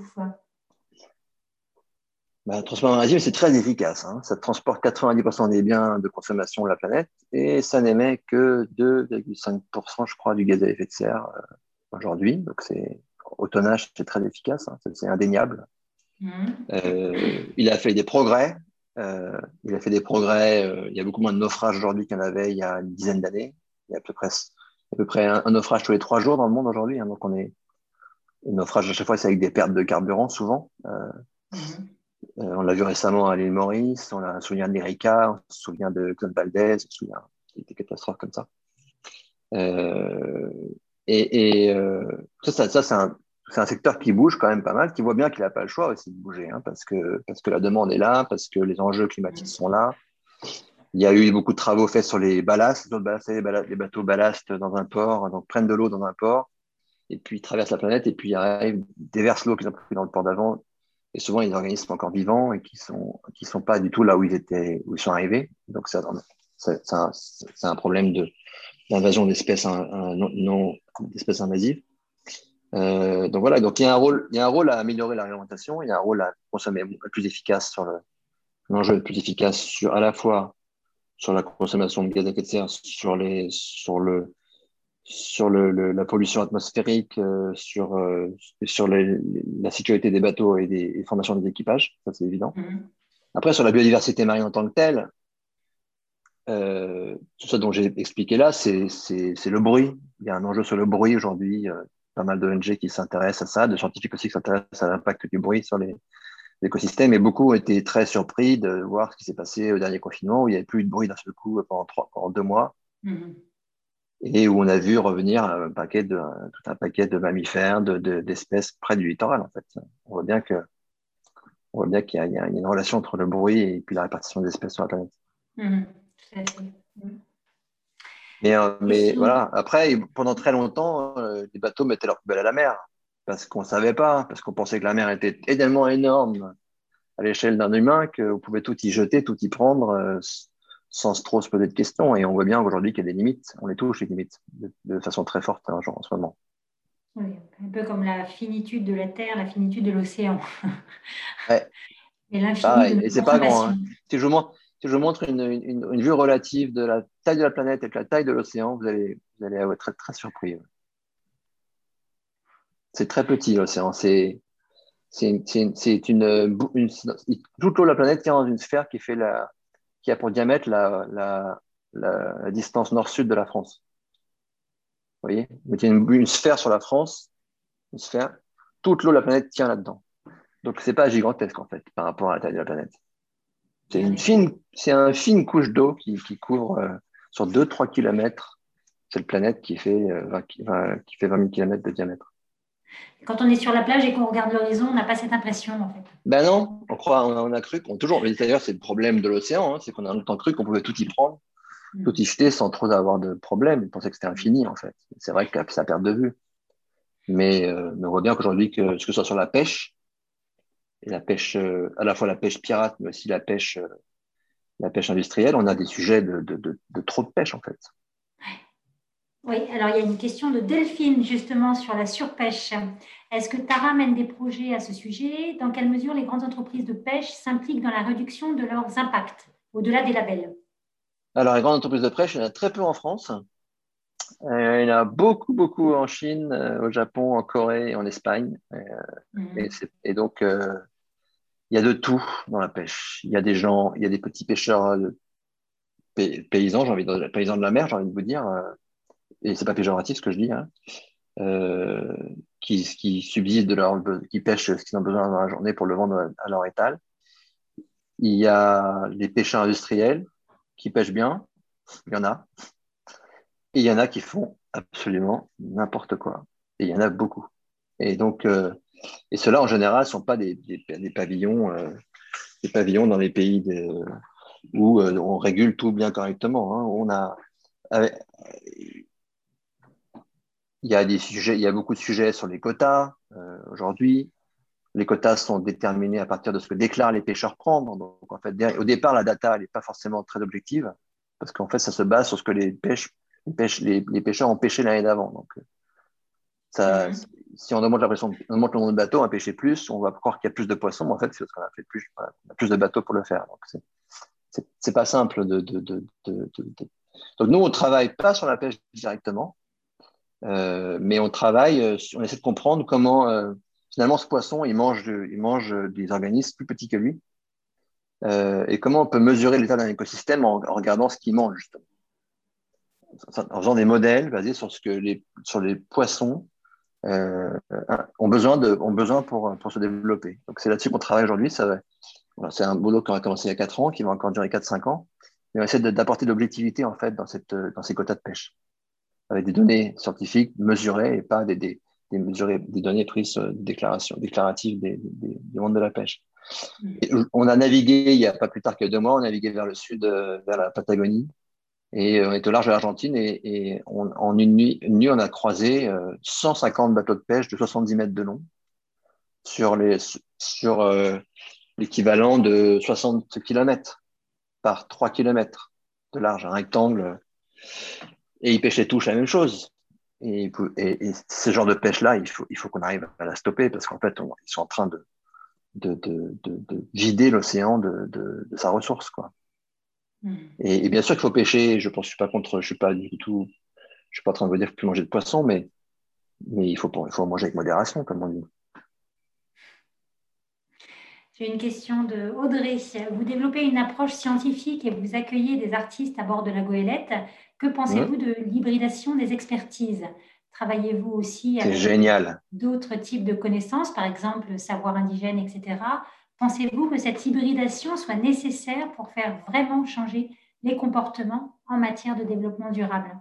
Bah, le transport maritime, c'est très efficace. Hein. Ça transporte 90% des biens de consommation de la planète et ça n'émet que 2,5%, je crois, du gaz à effet de serre euh, aujourd'hui. Donc, c'est au tonnage, c'est très efficace, hein, c'est indéniable. Mmh. Euh, il a fait des progrès. Euh, il a fait des progrès. Il y a beaucoup moins de naufrages aujourd'hui qu'il y en avait il y a une dizaine d'années. Il y a à peu près, à peu près un, naufrage tous les trois jours dans le monde aujourd'hui. Hein, donc on est un naufrage à chaque fois, c'est avec des pertes de carburant souvent. Mmh. On l'a vu récemment à l'île Maurice. On a, se souvient d'Erika, on se souvient de Claude Valdez, on se souvient des catastrophes comme ça. et, et ça, ça, c'est un, un secteur qui bouge quand même pas mal, qui voit bien qu'il n'a pas le choix aussi de bouger, hein, parce, que, parce que la demande est là, parce que les enjeux climatiques sont là. Il y a eu beaucoup de travaux faits sur les ballasts. Les, les bateaux ballastent dans un port, donc prennent de l'eau dans un port, et puis traversent la planète, et puis arrivent, déversent l'eau qu'ils ont pris dans le port d'avant. Et souvent, ils organismes encore vivants et qui sont, qui sont pas du tout là où ils, étaient, où ils sont arrivés. Donc, c'est un, un, problème d'invasion d'espèces non, d'espèces invasives. Euh, donc voilà, donc il y a un rôle, il y a un rôle à améliorer la réglementation, il y a un rôle à consommer plus efficace sur le, l'enjeu le plus efficace sur à la fois sur la consommation de gaz à effet de serre, les, sur le, sur le, la pollution atmosphérique, euh, sur, euh, sur la sécurité des bateaux et des formations des équipages, ça c'est évident. Mm-hmm. Après, sur la biodiversité marine en tant que telle, tout ça dont j'ai expliqué là, c'est le bruit. Il y a un enjeu sur le bruit aujourd'hui pas mal d'ONG qui s'intéressent à ça, de scientifiques aussi qui s'intéressent à l'impact du bruit sur les, écosystèmes. Et beaucoup ont été très surpris de voir ce qui s'est passé au dernier confinement, où il n'y avait plus de bruit d'un seul coup pendant, trois, pendant deux mois. Mm-hmm. Et où on a vu revenir un paquet de, tout un paquet de mammifères, d'espèces de, près du littoral, en fait. On voit bien que on voit bien qu'il y, a une relation entre le bruit et puis la répartition des espèces sur la planète. Mm-hmm. Mm-hmm. Mais, euh, mais voilà, après, pendant très longtemps, euh, les bateaux mettaient leur poubelle à la mer parce qu'on ne savait pas, parce qu'on pensait que la mer était tellement énorme à l'échelle d'un humain qu'on pouvait tout y jeter, tout y prendre euh, sans trop se poser de questions. Et on voit bien aujourd'hui qu'il y a des limites. On les touche, les limites, de, façon très forte hein, en ce moment.
Oui, un peu comme la finitude de la Terre, la finitude de l'océan.
ouais. Et l'infini. Et c'est pas grand. Hein. Si je vous montre, si je vous montre une, une, vue relative de la taille de la planète et de la taille de l'océan, vous allez, vous allez être très, très surpris. C'est très petit l'océan. C'est une, une, toute l'eau de la planète tient dans une sphère qui fait la, qui a pour diamètre la, distance nord-sud de la France. Vous voyez? Vous mettez une, sphère sur la France, une sphère, toute l'eau de la planète tient là-dedans. Donc c'est pas gigantesque en fait par rapport à la taille de la planète. C'est une fine, c'est fine couche d'eau qui, couvre euh, sur 2-3 km cette planète qui fait, 20, euh, qui fait 20 000 km de diamètre.
Quand on est sur la plage et qu'on regarde l'horizon, on n'a pas cette impression en fait.
Ben non, on croit, on a, cru qu'on toujours. Mais d'ailleurs, c'est le problème de l'océan, hein, c'est qu'on a longtemps cru qu'on pouvait tout y prendre, mm. tout y jeter sans trop avoir de problème. On pensait que c'était infini en fait. C'est vrai que ça perd de vue. Mais, on voit bien qu'aujourd'hui, que ce que ce soit sur la pêche, et la pêche, à la fois la pêche pirate, mais aussi la pêche, la pêche industrielle, on a des sujets de, de trop de pêche en fait.
Oui, alors il y a une question de Delphine justement sur la surpêche. Est-ce que Tara mène des projets à ce sujet? Dans quelle mesure les grandes entreprises de pêche s'impliquent dans la réduction de leurs impacts au-delà des labels?
Alors les grandes entreprises de pêche, il y en a très peu en France. Euh, il y en a beaucoup, beaucoup en Chine, euh, au Japon, en Corée, en Espagne. Euh, mhm. et, donc, il y a de tout dans la pêche. Il y a des gens, il y a des petits pêcheurs paysans, j'ai envie de, paysans de la mer, j'ai envie de vous dire et c'est pas péjoratif ce que je dis, hein, euh, qui, qui de leur, qui pêchent ce qu'ils ont besoin dans la journée pour le vendre à leur étal. Il y a les pêcheurs industriels qui pêchent bien, il y en a. Et il y en a qui font absolument n'importe quoi. Et il y en a beaucoup. Et donc, euh, et ceux-là, en général, ne sont pas des, des, pavillons, euh, des pavillons dans les pays où on régule tout bien correctement. Hein. On a, il y a des sujets, il y a beaucoup de sujets sur les quotas euh, aujourd'hui. Les quotas sont déterminés à partir de ce que déclarent les pêcheurs prendre. Donc, en fait, au départ, la data n'est pas forcément très objective parce qu'en fait, ça se base sur ce que les, pêches, les, pêcheurs ont pêché l'année d'avant. Donc, mhm. si on augmente, la pression, on le nombre de bateaux, à pêcher plus, on va croire qu'il y a plus de poissons, mais en fait, c'est parce qu'on a fait plus, plus de bateaux pour le faire. Donc, c'est pas simple de, de, de, de, Donc, nous, on ne travaille pas sur la pêche directement. Euh, mais on travaille, euh, on essaie de comprendre comment euh, finalement ce poisson il mange, il mange des organismes plus petits que lui et comment on peut mesurer l'état d'un écosystème en, regardant ce qu'il mange justement, en faisant des modèles basés sur ce que les sur les poissons ont besoin de ont besoin pour pour se développer. Donc c'est là-dessus qu'on travaille aujourd'hui. C'est un boulot qui a commencé il y a 4 ans, qui va encore durer 4-5 ans. Mais on essaie d'apporter de l'objectivité en fait dans cette dans ces quotas de pêche avec des données scientifiques mesurées et pas des, des, des, des données prises déclaration, déclaratives des, des, mondes de la pêche. Mm. on a navigué il n'y a pas plus tard que deux mois, on a navigué vers le sud, euh, vers la Patagonie, et euh, on est au large de l'Argentine, et, et en une nuit, une nuit, on a croisé 150 euh, bateaux de pêche de 70 mètres de long sur les sur l'équivalent de 60 km par 3 km de large, un rectangle et ils pêchaient tous la même chose. Et, ce genre de pêche-là, il faut, il faut qu'on arrive à la stopper parce qu'en fait, ils sont en train de, de, de, vider l'océan de, sa ressource. Quoi. Hmm. Et, bien sûr qu'il faut pêcher. Je ne suis pas contre, je suis pas du tout, je suis pas en train de vous dire plus manger de poisson, mais, mais il, faut, il faut manger avec modération, comme on dit.
J'ai une question de Audrey. Vous développez une approche scientifique et vous accueillez des artistes à bord de la goélette. Que pensez-vous de l'hybridation des expertises? Travaillez-vous aussi
avec
d'autres types de connaissances, par exemple savoir indigène, etc. Pensez-vous que cette hybridation soit nécessaire pour faire vraiment changer les comportements en matière de développement durable?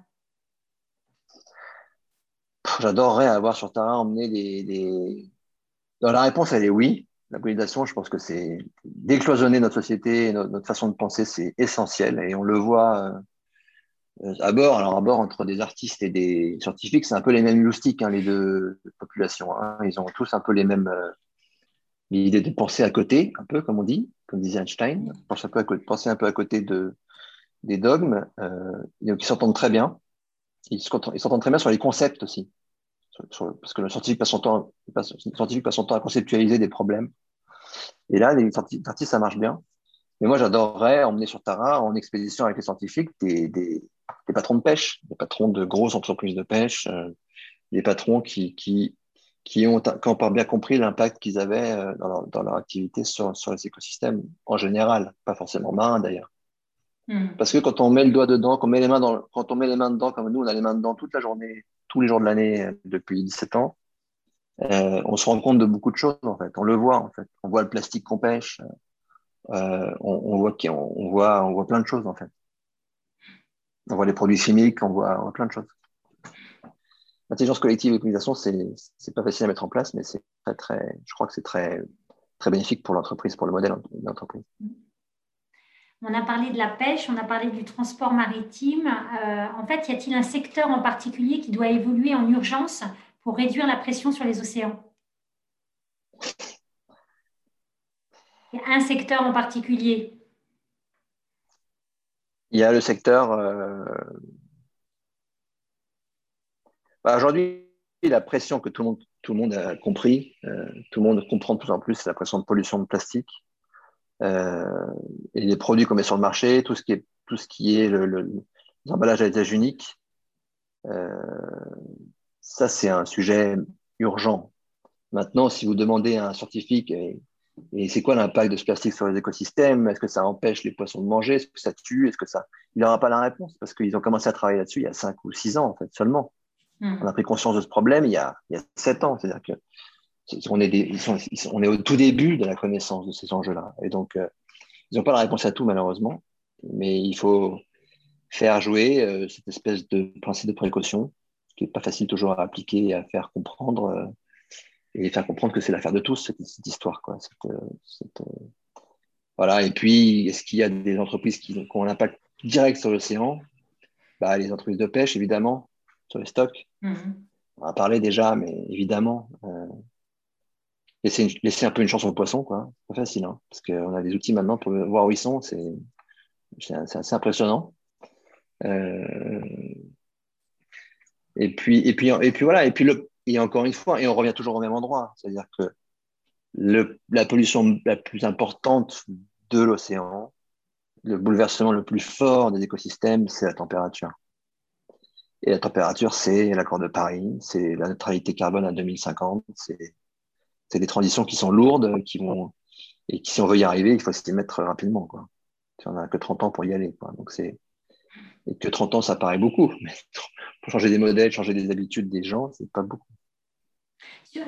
J'adorerais avoir sur Tara emmené des, la réponse, elle est oui. La hybridation, je pense que c'est décloisonner notre société, notre, notre façon de penser, c'est essentiel. Et on le voit euh, à bord, alors à bord entre des artistes et des scientifiques, c'est un peu les mêmes loustiques, hein, les deux populations. Hein. Ils ont tous un peu les mêmes euh, idées de penser à côté, un peu comme on dit, comme disait Einstein, penser un peu à côté, penser un peu à côté de, des dogmes. Euh, ils s'entendent très bien. Ils s'entendent très bien sur les concepts aussi, parce que le scientifique passe son temps, à conceptualiser des problèmes. Et là, les artistes, ça marche bien. Mais moi, j'adorerais emmener sur Tara en expédition avec les scientifiques des, des patrons de pêche, des patrons de grosses entreprises de pêche, euh, des patrons qui, qui, qui, ont, qui ont bien compris l'impact qu'ils avaient euh, dans, leur, dans, leur, activité sur, sur les écosystèmes en général, pas forcément marins d'ailleurs. Hmm. Parce que quand on met le doigt dedans, quand on, met les mains dans, quand on met les mains dedans, comme nous, on a les mains dedans toute la journée, tous les jours de l'année euh, depuis 17 ans, euh, on se rend compte de beaucoup de choses en fait. On le voit en fait. On voit le plastique qu'on pêche, euh, on, on, voit on, on, voit, on voit plein de choses en fait. On voit les produits chimiques, on voit, plein de choses. L'intelligence collective et l'utilisation, c'est pas facile à mettre en place, mais c'est très très, je crois que c'est très très bénéfique pour l'entreprise, pour le modèle d'entreprise.
On a parlé de la pêche, on a parlé du transport maritime. Euh, en fait, y a-t-il un secteur en particulier qui doit évoluer en urgence pour réduire la pression sur les océans? Un secteur en particulier?
Il y a le secteur. Euh, bah, aujourd'hui, la pression que tout le monde, tout le monde a compris, euh, tout le monde comprend de plus en plus, c'est la pression de pollution de plastique. Euh, et les produits qu'on met sur le marché, tout ce qui est, tout ce qui est le, le, les emballages à usage unique, ça c'est un sujet urgent. Maintenant, si vous demandez à un scientifique, et c'est quoi l'impact de ce plastique sur les écosystèmes? Est-ce que ça empêche les poissons de manger? Est-ce que ça tue? Est-ce que ça Il n'aura pas la réponse parce qu'ils ont commencé à travailler là-dessus il y a 5 ou 6 ans en fait seulement. Hmm. On a pris conscience de ce problème il y a, il y a 7 ans. C'est-à-dire que on est, des, on est au tout début de la connaissance de ces enjeux-là. Et donc, euh, ils n'ont pas la réponse à tout malheureusement, mais il faut faire jouer euh, cette espèce de principe de précaution, qui n'est pas facile toujours à appliquer et à faire comprendre. Euh, et faire comprendre que c'est l'affaire de tous, cette, histoire. Quoi. Euh, euh, voilà. Et puis, est-ce qu'il y a des entreprises qui, ont un impact direct sur l'océan? Bah, Les entreprises de pêche, évidemment, sur les stocks. Mm-hmm. On a parlé déjà, mais évidemment. Euh, laisser, laisser, un peu une chance aux poissons, quoi. C'est pas facile, hein, parce qu'on a des outils maintenant pour voir où ils sont. C'est, assez impressionnant. et puis, et puis, et puis voilà. Et puis le, et encore une fois, et on revient toujours au même endroit, c'est-à-dire que la pollution la plus importante de l'océan, le bouleversement le plus fort des écosystèmes, c'est la température. Et la température, c'est l'accord de Paris, c'est la neutralité carbone à 2050, c'est des transitions qui sont lourdes, qui vont, et qui, si on veut y arriver, il faut s'y mettre rapidement. On n'a que 30 ans pour y aller. Donc c'est et que 30 ans, ça paraît beaucoup. Mais changer des modèles, changer des habitudes des gens, c'est pas beaucoup.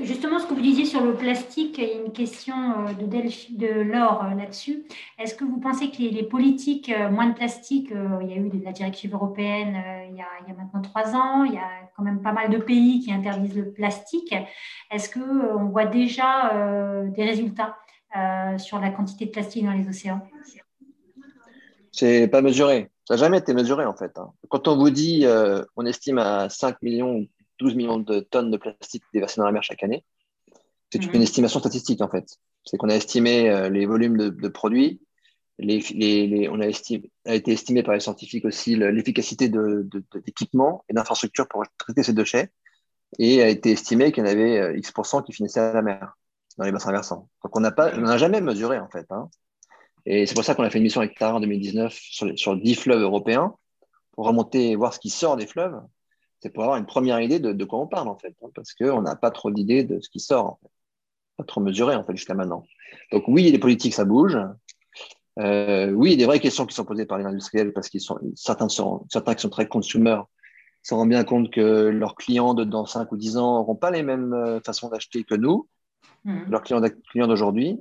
Justement, ce que vous disiez sur le plastique, il y a une question euh, de, de Laure euh, là-dessus. Est-ce que vous pensez que les, politiques euh, moins de plastique, il y a eu la directive européenne il y, a, il, y a, maintenant trois ans, il y a quand même pas mal de pays qui interdisent le plastique. Est-ce qu'on voit déjà des résultats sur la quantité de plastique dans les océans?
C'est pas mesuré. Ça n'a jamais été mesuré en fait. Hein. Quand on vous dit, euh, on estime à 5 millions, 12 millions de tonnes de plastique déversées dans la mer chaque année, c'est une mhm. estimation statistique en fait. C'est qu'on a estimé euh, les volumes de, produits, les, les, on a, estimé, a, été estimé par les scientifiques aussi l'efficacité d'équipements et d'infrastructures pour traiter ces déchets, et a été estimé qu'il y en avait euh, X% qui finissaient à la mer, dans les bassins versants. Donc on n'a jamais mesuré en fait. Hein. Et c'est pour ça qu'on a fait une mission avec Tara en 2019 sur, sur 10 fleuves européens pour remonter et voir ce qui sort des fleuves. C'est pour avoir une première idée de, de quoi on parle en fait, hein, parce qu'on n'a pas trop d'idées de ce qui sort, en fait. pas trop mesuré en fait jusqu'à maintenant. Donc oui, les politiques ça bouge. Euh, oui, il y a des vraies questions qui sont posées par les industriels parce qu'ils sont certains sont certains qui sont très consumers se rendent bien compte que leurs clients de dans 5 ou 10 ans n'auront pas les mêmes euh, façons d'acheter que nous, mmh. leurs clients d'aujourd'hui.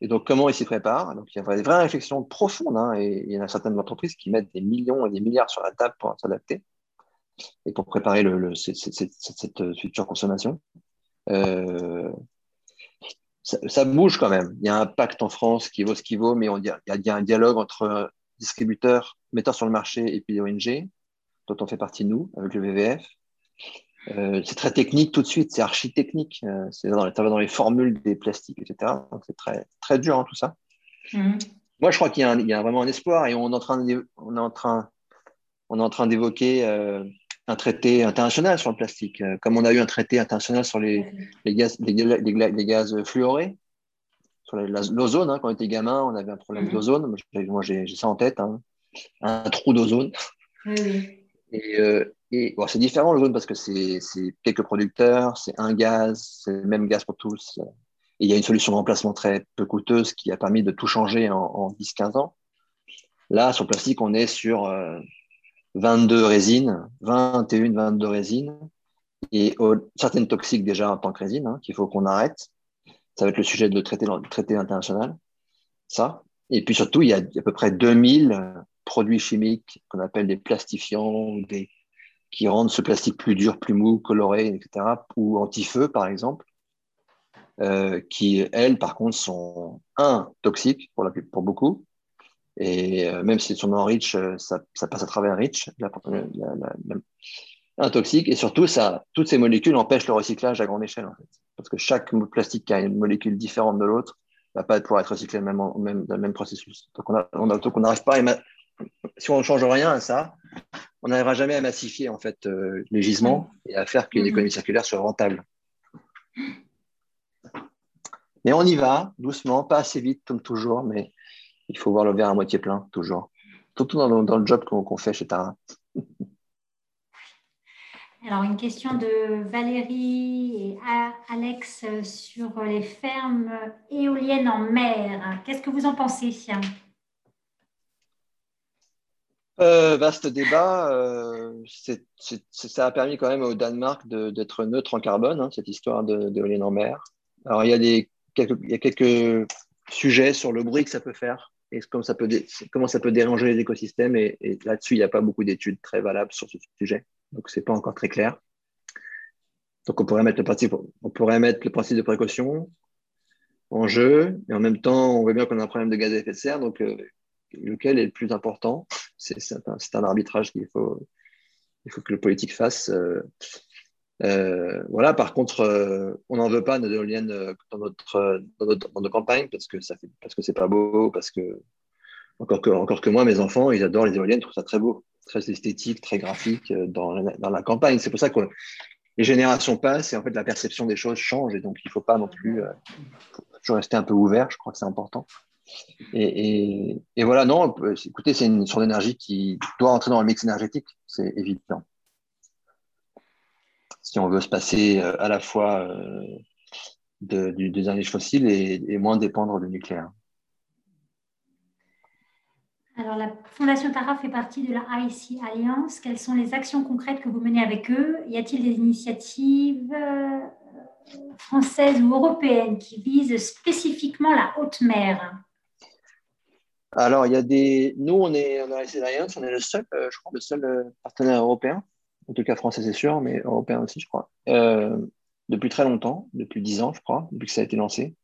Et donc, comment ils s'y préparent Donc, il y a des vraies réflexions profondes. Hein, et il y en a certaines entreprises qui mettent des millions et des milliards sur la table pour s'adapter et pour préparer cette, future consommation. Euh, ça, bouge quand même. Il y a un pacte en France qui vaut ce qu'il vaut, mais il, y a, il y a un dialogue entre distributeurs, metteurs sur le marché et puis ONG, dont on fait partie nous, avec le VVF. Euh, c'est très technique tout de suite, c'est archi technique. Euh, c'est dans, ça va dans les formules des plastiques, etc. Donc c'est très, très dur hein, tout ça. Mhm. Moi, je crois qu'il y, y, a vraiment un espoir et on est en train, on est en train, on est en train d'évoquer euh, un traité international sur le plastique, comme on a eu un traité international sur les, les gaz, les, les, gaz fluorés, sur l'ozone. Hein, quand on était gamin, on avait un problème mhm. d'ozone. Moi, j'ai ça en tête, hein. un trou d'ozone. Oui. Et, bon, c'est différent jaune parce que c'est quelques producteurs, c'est un gaz, c'est le même gaz pour tous. Et il y a une solution de remplacement très peu coûteuse qui a permis de tout changer en, en 10-15 ans. Là, sur le plastique, on est sur 22 euh, résines, 21, 22 résines, et certaines toxiques déjà en tant que résine, hein, qu'il faut qu'on arrête. Ça va être le sujet de traité, traité international, ça. Et puis surtout, il y a à peu près 2000 produits chimiques qu'on appelle des plastifiants, qui rendent ce plastique plus dur, plus mou, coloré, etc., ou anti-feu, par exemple, euh, qui, elles, par contre, sont, un, toxiques pour, beaucoup, et euh, même si elles sont en REACH, euh, ça, passe à travers REACH, la, la, toxique et surtout, ça, toutes ces molécules empêchent le recyclage à grande échelle. En fait. Parce que chaque plastique qui a une molécule différente de l'autre va pas pouvoir être recyclé même, dans le même processus. Donc, on n'arrive pas si on ne change rien à ça, on n'arrivera jamais à massifier en fait euh, les gisements et à faire qu'une économie circulaire soit rentable. Mais on y va, doucement, pas assez vite comme toujours, mais il faut voir le verre à moitié plein, toujours. Surtout dans, dans le job qu'on fait chez Tara.
Alors, une question de Valérie et Alex sur les fermes éoliennes en mer. Qu'est-ce que vous en pensez?
Euh, vaste débat. Euh, ça a permis quand même au Danemark d'être neutre en carbone, hein, cette histoire d'éoliennes en mer. Alors, il y, a des, quelques, il y a quelques sujets sur le bruit que ça peut faire et comment ça peut, comment ça peut déranger les écosystèmes. Et, et là-dessus, il n'y a pas beaucoup d'études très valables sur ce sujet. Donc, ce n'est pas encore très clair. Donc, on pourrait, mettre le principe, on pourrait mettre le principe de précaution en jeu, et en même temps, on voit bien qu'on a un problème de gaz à effet de serre, donc euh, lequel est le plus important C'est un, arbitrage qu'il faut, il faut que le politique fasse. Euh, euh, voilà, par contre, on n'en veut pas de l'éolienne dans notre, dans, nos campagnes parce que ça fait, parce que c'est pas beau, parce que encore que, encore que moi, mes enfants, ils adorent les éoliennes, ils trouvent ça très beau, très esthétique, très graphique euh, dans la, campagne. C'est pour ça que les générations passent et en fait la perception des choses change et donc il ne faut pas non plus euh, toujours rester un peu ouvert. Je crois que c'est important. Et, voilà, non, écoutez, c'est une source d'énergie qui doit entrer dans le mix énergétique, c'est évident. Si on veut se passer euh, à la fois de, du, des énergies fossiles et, et moins dépendre du nucléaire.
Alors, la Fondation Tara fait partie de la IC Alliance. Quelles sont les actions concrètes que vous menez avec eux? Y a-t-il des initiatives euh, françaises ou européennes qui visent spécifiquement la haute mer?
Alors, il y a des. Nous, on est IC Alliance, on est le seul, euh, je crois, le seul euh, partenaire européen, en tout cas français, c'est sûr, mais européen aussi, je crois, depuis très longtemps, depuis dix ans, je crois, depuis que ça a été lancé.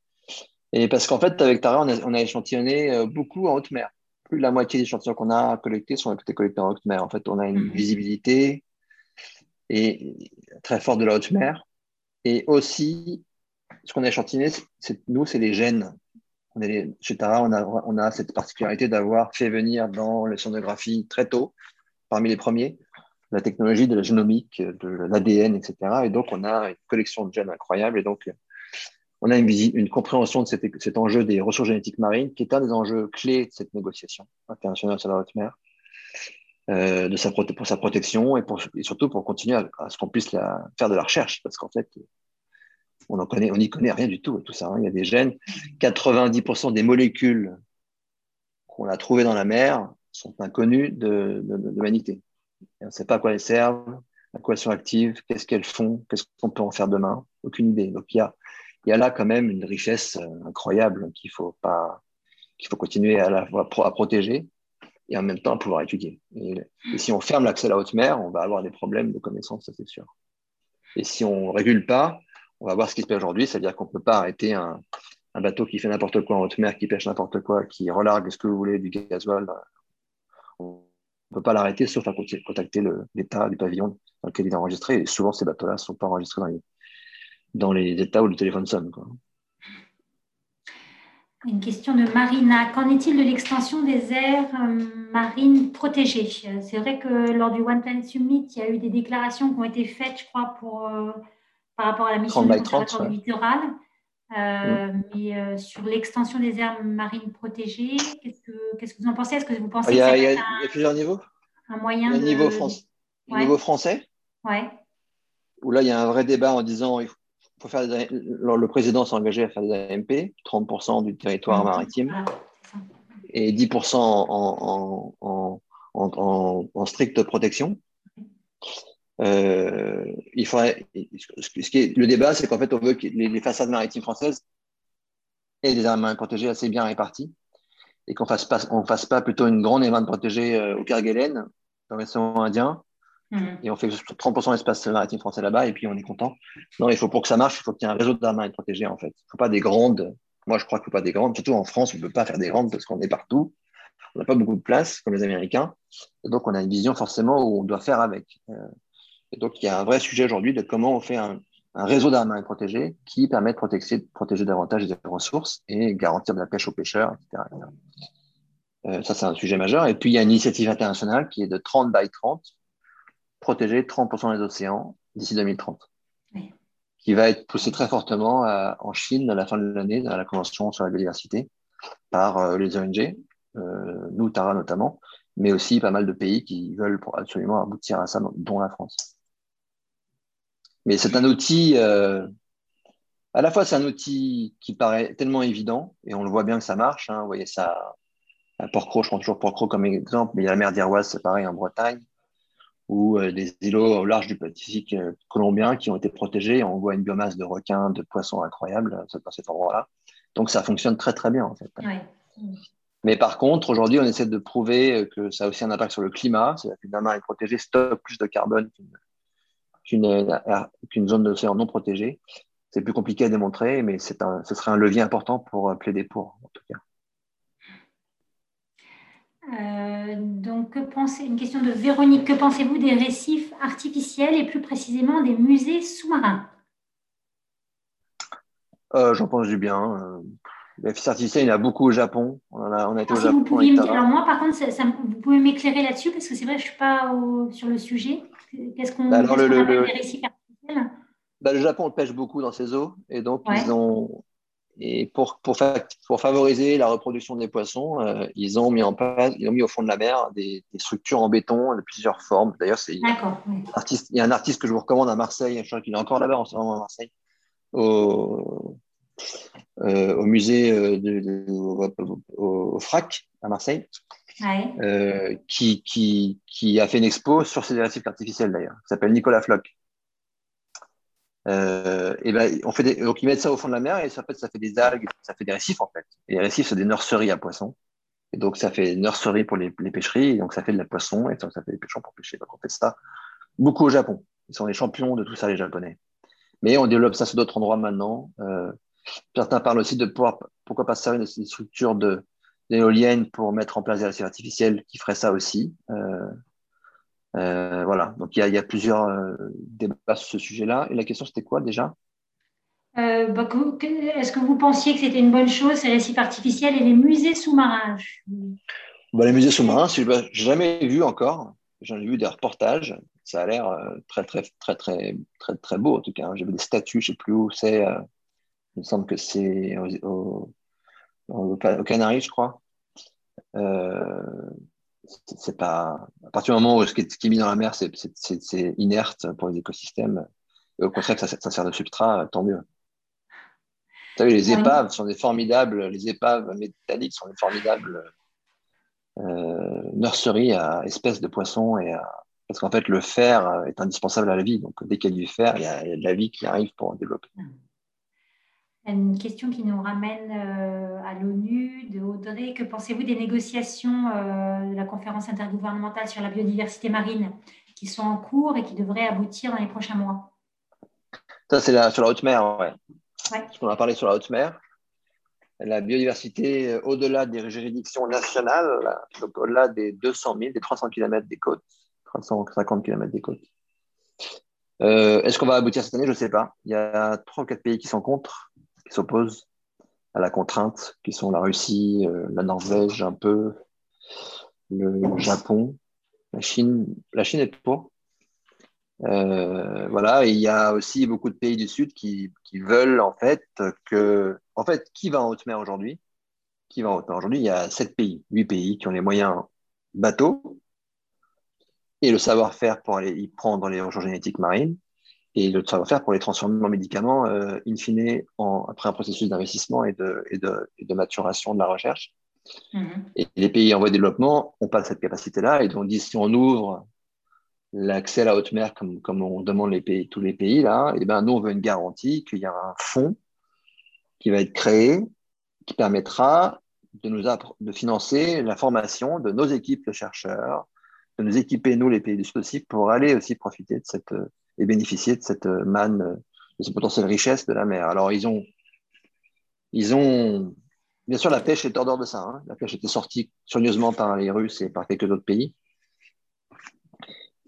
Et parce qu'en fait, avec Tara, on a, on a échantillonné beaucoup en haute mer plus de la moitié des échantillons qu'on a collectés sont collectés en haute mer. En fait, on a une mhm. visibilité et, très forte de la haute mer. Et aussi, ce qu'on a échantillonné, c'est, nous, c'est les gènes. On chez Tara, on a, cette particularité d'avoir fait venir dans les sonographie très tôt, parmi les premiers, la technologie de la génomique, de l'ADN, etc. Et donc, on a une collection de gènes incroyable. Et donc, on a une, compréhension de cet, enjeu des ressources génétiques marines, qui est un des enjeux clés de cette négociation internationale sur la haute mer, euh, de pour sa protection et, surtout pour continuer à, ce qu'on puisse faire de la recherche, parce qu'en fait, on n'y connaît rien du tout, tout ça. Hein. Il y a des gènes, 90% des molécules qu'on a trouvées dans la mer sont inconnues de, l'humanité. On ne sait pas à quoi elles servent, à quoi elles sont actives, qu'est-ce qu'elles font, qu'est-ce qu'on peut en faire demain, aucune idée. Donc il y a là quand même une richesse euh, incroyable qu'il faut continuer à, protéger et en même temps à pouvoir étudier. Et, si on ferme l'accès à la haute mer, on va avoir des problèmes de connaissance, ça c'est sûr. Et si on ne régule pas, on va voir ce qui se passe aujourd'hui, c'est-à-dire qu'on ne peut pas arrêter un, bateau qui fait n'importe quoi en haute mer, qui pêche n'importe quoi, qui relargue ce que vous voulez du gasoil. On ne peut pas l'arrêter sauf à contacter l'état du pavillon dans lequel il est enregistré. Et souvent, ces bateaux-là ne sont pas enregistrés dans les, dans les états où le téléphone sonne.
Une question de Marina. Qu'en est-il de l'extension des aires euh, marines protégées? C'est vrai que lors du One Planet Summit, il y a eu des déclarations qui ont été faites, je crois, pour, euh, par rapport à la mission de conservation du littoral. Euh, mm. Mais sur l'extension des aires marines protégées, qu'est-ce que, qu'est-ce que vous en pensez? Est-ce que vous pensez
il y
a,
il y a, plusieurs niveaux.
Un moyen
a niveau, niveau français.
Ouais.
Où là, il y a un vrai débat en disant il faut faire le président s'est engagé à faire des AMP, 30% du territoire maritime et 10% en, en, en, en, stricte protection. Euh, il faudrait, ce qui est, le débat, c'est qu'en fait, on veut que les, façades maritimes françaises aient des aires marines protégées assez bien réparties et qu'on fasse pas, on fasse pas plutôt une grande aire protégée euh, au Kerguelen, dans l'océan Indien, Mhm. Et on fait 30% d'espace maritime français là-bas et puis on est content. Non, il faut pour que ça marche, il faut qu'il y ait un réseau d'armes marines protégées en fait. Il ne faut pas des grandes. Moi, je crois qu'il ne faut pas des grandes. Surtout en France, on ne peut pas faire des grandes parce qu'on est partout. On n'a pas beaucoup de place comme les Américains. Et donc, on a une vision forcément où on doit faire avec. Euh, Et donc, il y a un vrai sujet aujourd'hui de comment on fait un, réseau d'armes protégé qui permet de protéger, protéger davantage les ressources et garantir de la pêche aux pêcheurs, etc. Euh, ça, c'est un sujet majeur. Et puis, il y a une initiative internationale qui est de 30 by 30, protéger 30% des océans d'ici 2030, qui va être poussée très fortement en Chine à la fin de l'année, dans la Convention sur la biodiversité, par euh, les ONG, euh, nous, Tara notamment, mais aussi pas mal de pays qui veulent absolument aboutir à ça, dont la France. Mais c'est un outil, à la fois c'est un outil qui paraît tellement évident, et on le voit bien que ça marche, hein, vous voyez ça Porcro, je prends toujours Porcro comme exemple, mais il y a la mer d'Iroise, c'est pareil en Bretagne, ou euh, des îlots au large du Pacifique euh, colombien qui ont été protégés. On voit une biomasse de requins, de poissons incroyable euh, dans cet endroit-là. Donc ça fonctionne très très bien en fait. Mais par contre, aujourd'hui, on essaie de prouver que ça a aussi un impact sur le climat. C'est-à-dire qu'une mer protégée stocke plus de carbone qu'une zone d'océan non protégée. C'est plus compliqué à démontrer, mais un, ce serait un levier important pour plaider pour, en tout cas.
Euh, donc, que pensez, une question de Véronique. Que pensez-vous des récifs artificiels et plus précisément des musées sous-marins?
Euh, J'en pense du bien. Euh, les récifs artificiels, il y en a beaucoup au Japon. On, a, on a été au Japon.
alors, moi, par contre, vous pouvez m'éclairer là-dessus parce que c'est vrai, je ne suis pas sur le sujet. Qu'est-ce qu'on bah,
qu le, le, récifs artificiels bah, Le Japon pêche beaucoup dans ses eaux et donc ils ont et pour, pour, pour, favoriser la reproduction des poissons, euh, ils ont mis en place, ils ont mis au fond de la mer des, des structures en béton de plusieurs formes. D'ailleurs, c'est artiste, il y a un artiste que je vous recommande à Marseille, je crois qu'il est encore là-bas en ce moment à Marseille, au, euh, au musée euh, de, au, FRAC à Marseille, euh, qui, a fait une expo sur ces récifs artificiels d'ailleurs, qui s'appelle Nicolas Floch. Euh, et ben, on fait des, donc ils mettent ça au fond de la mer et ça fait, ça fait des algues, ça fait des récifs en fait. Et les récifs, c'est des nurseries à poissons. Et donc ça fait nurserie pour les, pêcheries, et donc ça fait de la poisson, et donc ça fait des pêchons pour pêcher. Donc on fait ça beaucoup au Japon. Ils sont les champions de tout ça, les Japonais. Mais on développe ça sur d'autres endroits maintenant. Euh, certains parlent aussi de pouvoir, pourquoi pas servir de structures de, d'éoliennes pour mettre en place des récifs artificiels qui feraient ça aussi. Euh, euh, voilà, donc il y, a plusieurs euh, débats sur ce sujet-là. Et la question, c'était quoi déjà?
Euh, bah, Est-ce que vous pensiez que c'était une bonne chose, ces récifs artificiels et les musées sous-marins?
Bah, Les musées sous-marins, je n'ai jamais vu encore. J'en ai vu des reportages. Ça a l'air très, très, très, très, très, très beau, en tout cas. J'ai vu des statues, je ne sais plus où c'est. il me semble que c'est au, au, Canaries, je crois. Euh, c'est pas à partir du moment où ce qui est, mis dans la mer c'est inerte pour les écosystèmes et au contraire ça, sert de substrat tant mieux. Vous savez les épaves sont des formidables les épaves métalliques sont des formidables euh, nurseries à espèces de poissons et parce qu'en fait le fer est indispensable à la vie. Donc dès qu'il y a du fer il y a, il y a de la vie qui arrive pour en développer
une question qui nous ramène euh, à l'ONU de Audrey. Que pensez-vous des négociations euh, de la conférence intergouvernementale sur la biodiversité marine qui sont en cours et qui devraient aboutir dans les prochains mois?
Ça, c'est sur la haute mer, ouais. ouais. On a parlé sur la haute mer. La biodiversité euh, au-delà des juridictions nationales, donc au-delà des 200 000, des 300 km des côtes, 350 km des côtes. Est-ce qu'on va aboutir cette année? Je ne sais pas. Il y a trois ou quatre pays qui sont contre qui s'opposent à la contrainte, qui sont la Russie, euh, la Norvège un peu, le Japon, la Chine. La Chine est pour. Euh, voilà, il y a aussi beaucoup de pays du Sud qui, veulent en fait que. En fait, qui va en haute mer aujourd'hui? Qui va en haute mer aujourd'hui? Il y a sept pays, huit pays qui ont les moyens bateaux et le savoir-faire pour aller y prendre les ressources génétiques marines et le savoir-faire pour les transformer en médicaments, euh, in fine, en, après un processus d'investissement et de, et, de, et de, maturation de la recherche. Mm-hmm. Et les pays en voie de développement n'ont pas cette capacité-là. Et donc, si on ouvre l'accès à la haute mer, comme, comme on demande les pays, tous les pays, là, et eh ben, nous, on veut une garantie qu'il y a un fonds qui va être créé, qui permettra de, nous de financer la formation de nos équipes de chercheurs, de nous équiper, nous, les pays du Sud aussi, pour aller aussi profiter de cette et bénéficier de cette euh, manne, euh, de cette potentielle richesse de la mer. Alors, ils ont, ils ont, bien sûr, la pêche est hors de ça. Hein. La pêche était sortie soigneusement par les Russes et par quelques autres pays.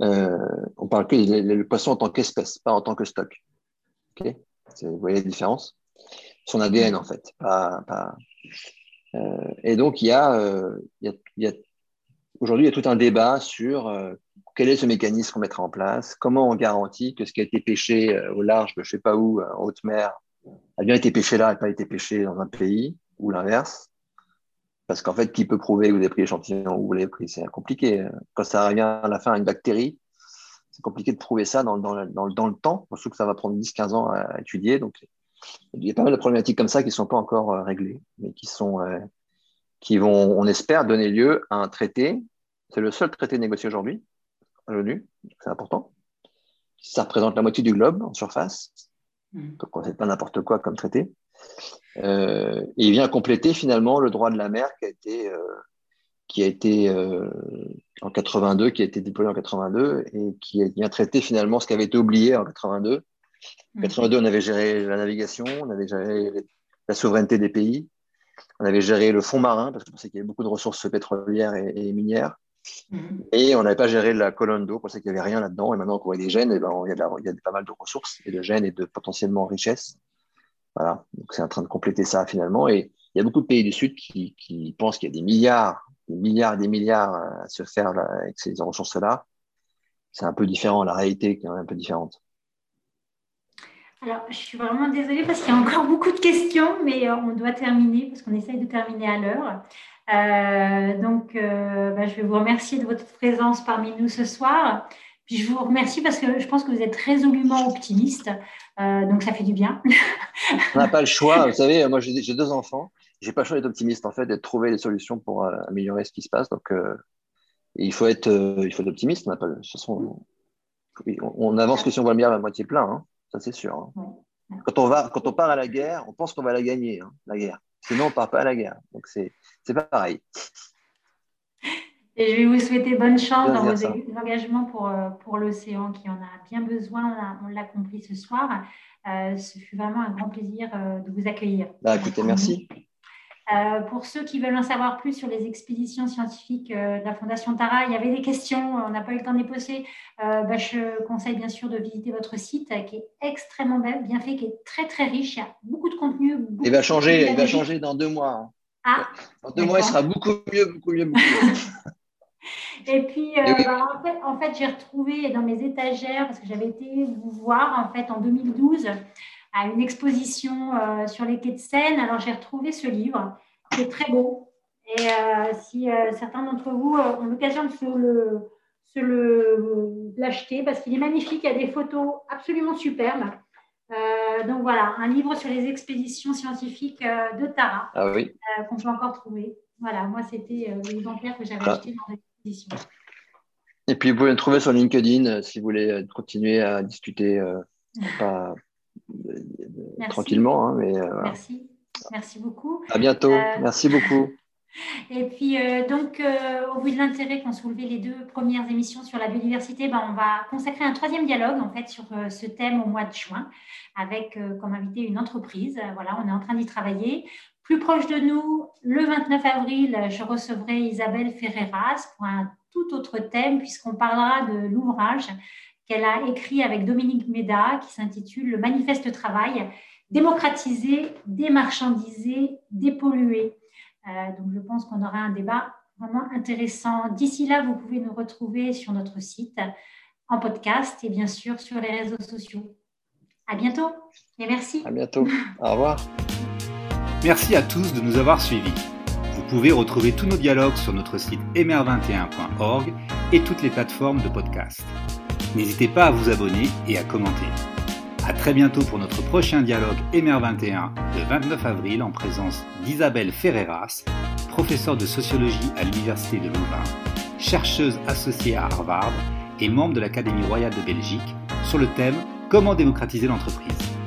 euh, on parle que le poisson en tant qu'espèce, pas en tant que stock. vous voyez la différence? Son ADN, en fait. Euh, et donc, il y a, aujourd'hui, il y a tout un débat sur quel est ce mécanisme qu'on mettra en place, comment on garantit que ce qui a été pêché au large de je ne sais pas où, en haute mer, a bien été pêché là et pas été pêché dans un pays, ou l'inverse? Parce qu'en fait, qui peut prouver que vous avez pris l'échantillon ou vous l'avez pris? C'est compliqué. Quand ça revient à la fin à une bactérie, c'est compliqué de prouver ça dans, le temps. Trouve que ça va prendre 10-15 ans à étudier. Donc, il y a pas mal de problématiques comme ça qui ne sont pas encore euh, réglées, mais qui, sont, euh, qui vont, on espère, donner lieu à un traité. C'est le seul traité négocié aujourd'hui à l'ONU, c'est important. Ça représente la moitié du globe en surface. Mmh. Donc, on ne fait pas n'importe quoi comme traité. Euh, et il vient compléter finalement le droit de la mer qui a été, euh, qui a été euh, en 82, qui a été déployé en 82 et qui vient traiter finalement ce qui avait été oublié en 82. En 82, on avait géré la navigation, on avait géré la souveraineté des pays, on avait géré le fond marin parce qu'on pensait qu'il y avait beaucoup de ressources pétrolières et, minières. Mm-hmm. Et on n'avait pas géré la colonne d'eau, on pensait qu'il n'y avait rien là-dedans. Et maintenant qu'on voit des gènes, eh ben, il, y a il y a pas mal de ressources et de gènes et de potentiellement richesses. Voilà, donc c'est en train de compléter ça finalement. Et il y a beaucoup de pays du Sud qui, pensent qu'il y a des milliards, des milliards, des milliards à se faire avec ces ressources-là. C'est un peu différent, la réalité est un peu différente.
Alors, je suis vraiment désolée parce qu'il y a encore beaucoup de questions, mais euh, on doit terminer parce qu'on essaye de terminer à l'heure. Euh, donc, euh, bah, je vais vous remercier de votre présence parmi nous ce soir. Puis je vous remercie parce que je pense que vous êtes résolument optimiste. Euh, donc ça fait du bien.
On n'a pas le choix. Vous savez, moi j'ai deux enfants. J'ai pas le choix d'être optimiste en fait, d'être trouver des solutions pour euh, améliorer ce qui se passe. Donc euh, il faut être, il faut être optimiste. On, pas, de toute façon, on, avance que si on voit le bien à moitié plein. Hein. Ça c'est sûr. Hein. Quand on va, quand on part à la guerre, on pense qu'on va la gagner, hein, la guerre. Sinon on part pas à la guerre. Donc c'est pas pareil.
Et je vais vous souhaiter bonne chance dans vos engagements pour, euh, pour l'océan qui en a bien besoin. On l'a compris ce soir. Euh, ce fut vraiment un grand plaisir euh, de vous accueillir.
Bah, écoutez, merci.
Pour ceux qui veulent en savoir plus sur les expéditions scientifiques de la Fondation Tara, il y avait des questions, on n'a pas eu le temps de les poser. Bah, je conseille bien sûr de visiter votre site qui est extrêmement bien fait, qui est très très riche. Il y a beaucoup de contenu.
il va changer, il va changer dans deux mois. Hein. Ah, dans deux mois, il sera beaucoup mieux, beaucoup mieux, beaucoup mieux.
Et puis, euh, bah, en fait, j'ai retrouvé dans mes étagères, parce que j'avais été vous voir en fait en 2012 à une exposition euh, sur les quais de Seine. Alors, j'ai retrouvé ce livre qui est très beau. Et euh, si certains d'entre vous ont l'occasion de se le, se le l'acheter, parce qu'il est magnifique, il y a des photos absolument superbes. donc voilà, un livre sur les expéditions scientifiques de Tara
ah
qu'on peut encore trouver. Voilà, moi c'était l'exemplaire que j'avais ah. acheté dans
et puis, vous pouvez me trouver sur LinkedIn euh, si vous voulez euh, continuer à discuter euh, tranquillement. Hein, mais,
Merci. Merci beaucoup.
À bientôt. Merci beaucoup.
Et puis, donc, au bout de l'intérêt qu'ont soulevé les deux premières émissions sur la biodiversité, ben, on va consacrer un troisième dialogue, en fait, sur ce thème au mois de juin, avec comme invité une entreprise. Voilà, on est en train d'y travailler. Plus proche de nous, le 29 avril, je recevrai Isabelle Ferreras pour un tout autre thème, puisqu'on parlera de l'ouvrage qu'elle a écrit avec Dominique Méda, qui s'intitule Le manifeste travail, démocratiser, démarchandiser, dépolluer. Euh, donc je pense qu'on aura un débat vraiment intéressant. D'ici là, vous pouvez nous retrouver sur notre site, en podcast et bien sûr sur les réseaux sociaux. À bientôt et merci.
À bientôt. Au revoir.
Merci à tous de nous avoir suivis. Vous pouvez retrouver tous nos dialogues sur notre site emer21.org et toutes les plateformes de podcast. N'hésitez pas à vous abonner et à commenter. A très bientôt pour notre prochain dialogue Emer21 le 29 avril en présence d'Isabelle Ferreras, professeure de sociologie à l'Université de Louvain, chercheuse associée à Harvard et membre de l'Académie royale de Belgique sur le thème Comment démocratiser l'entreprise?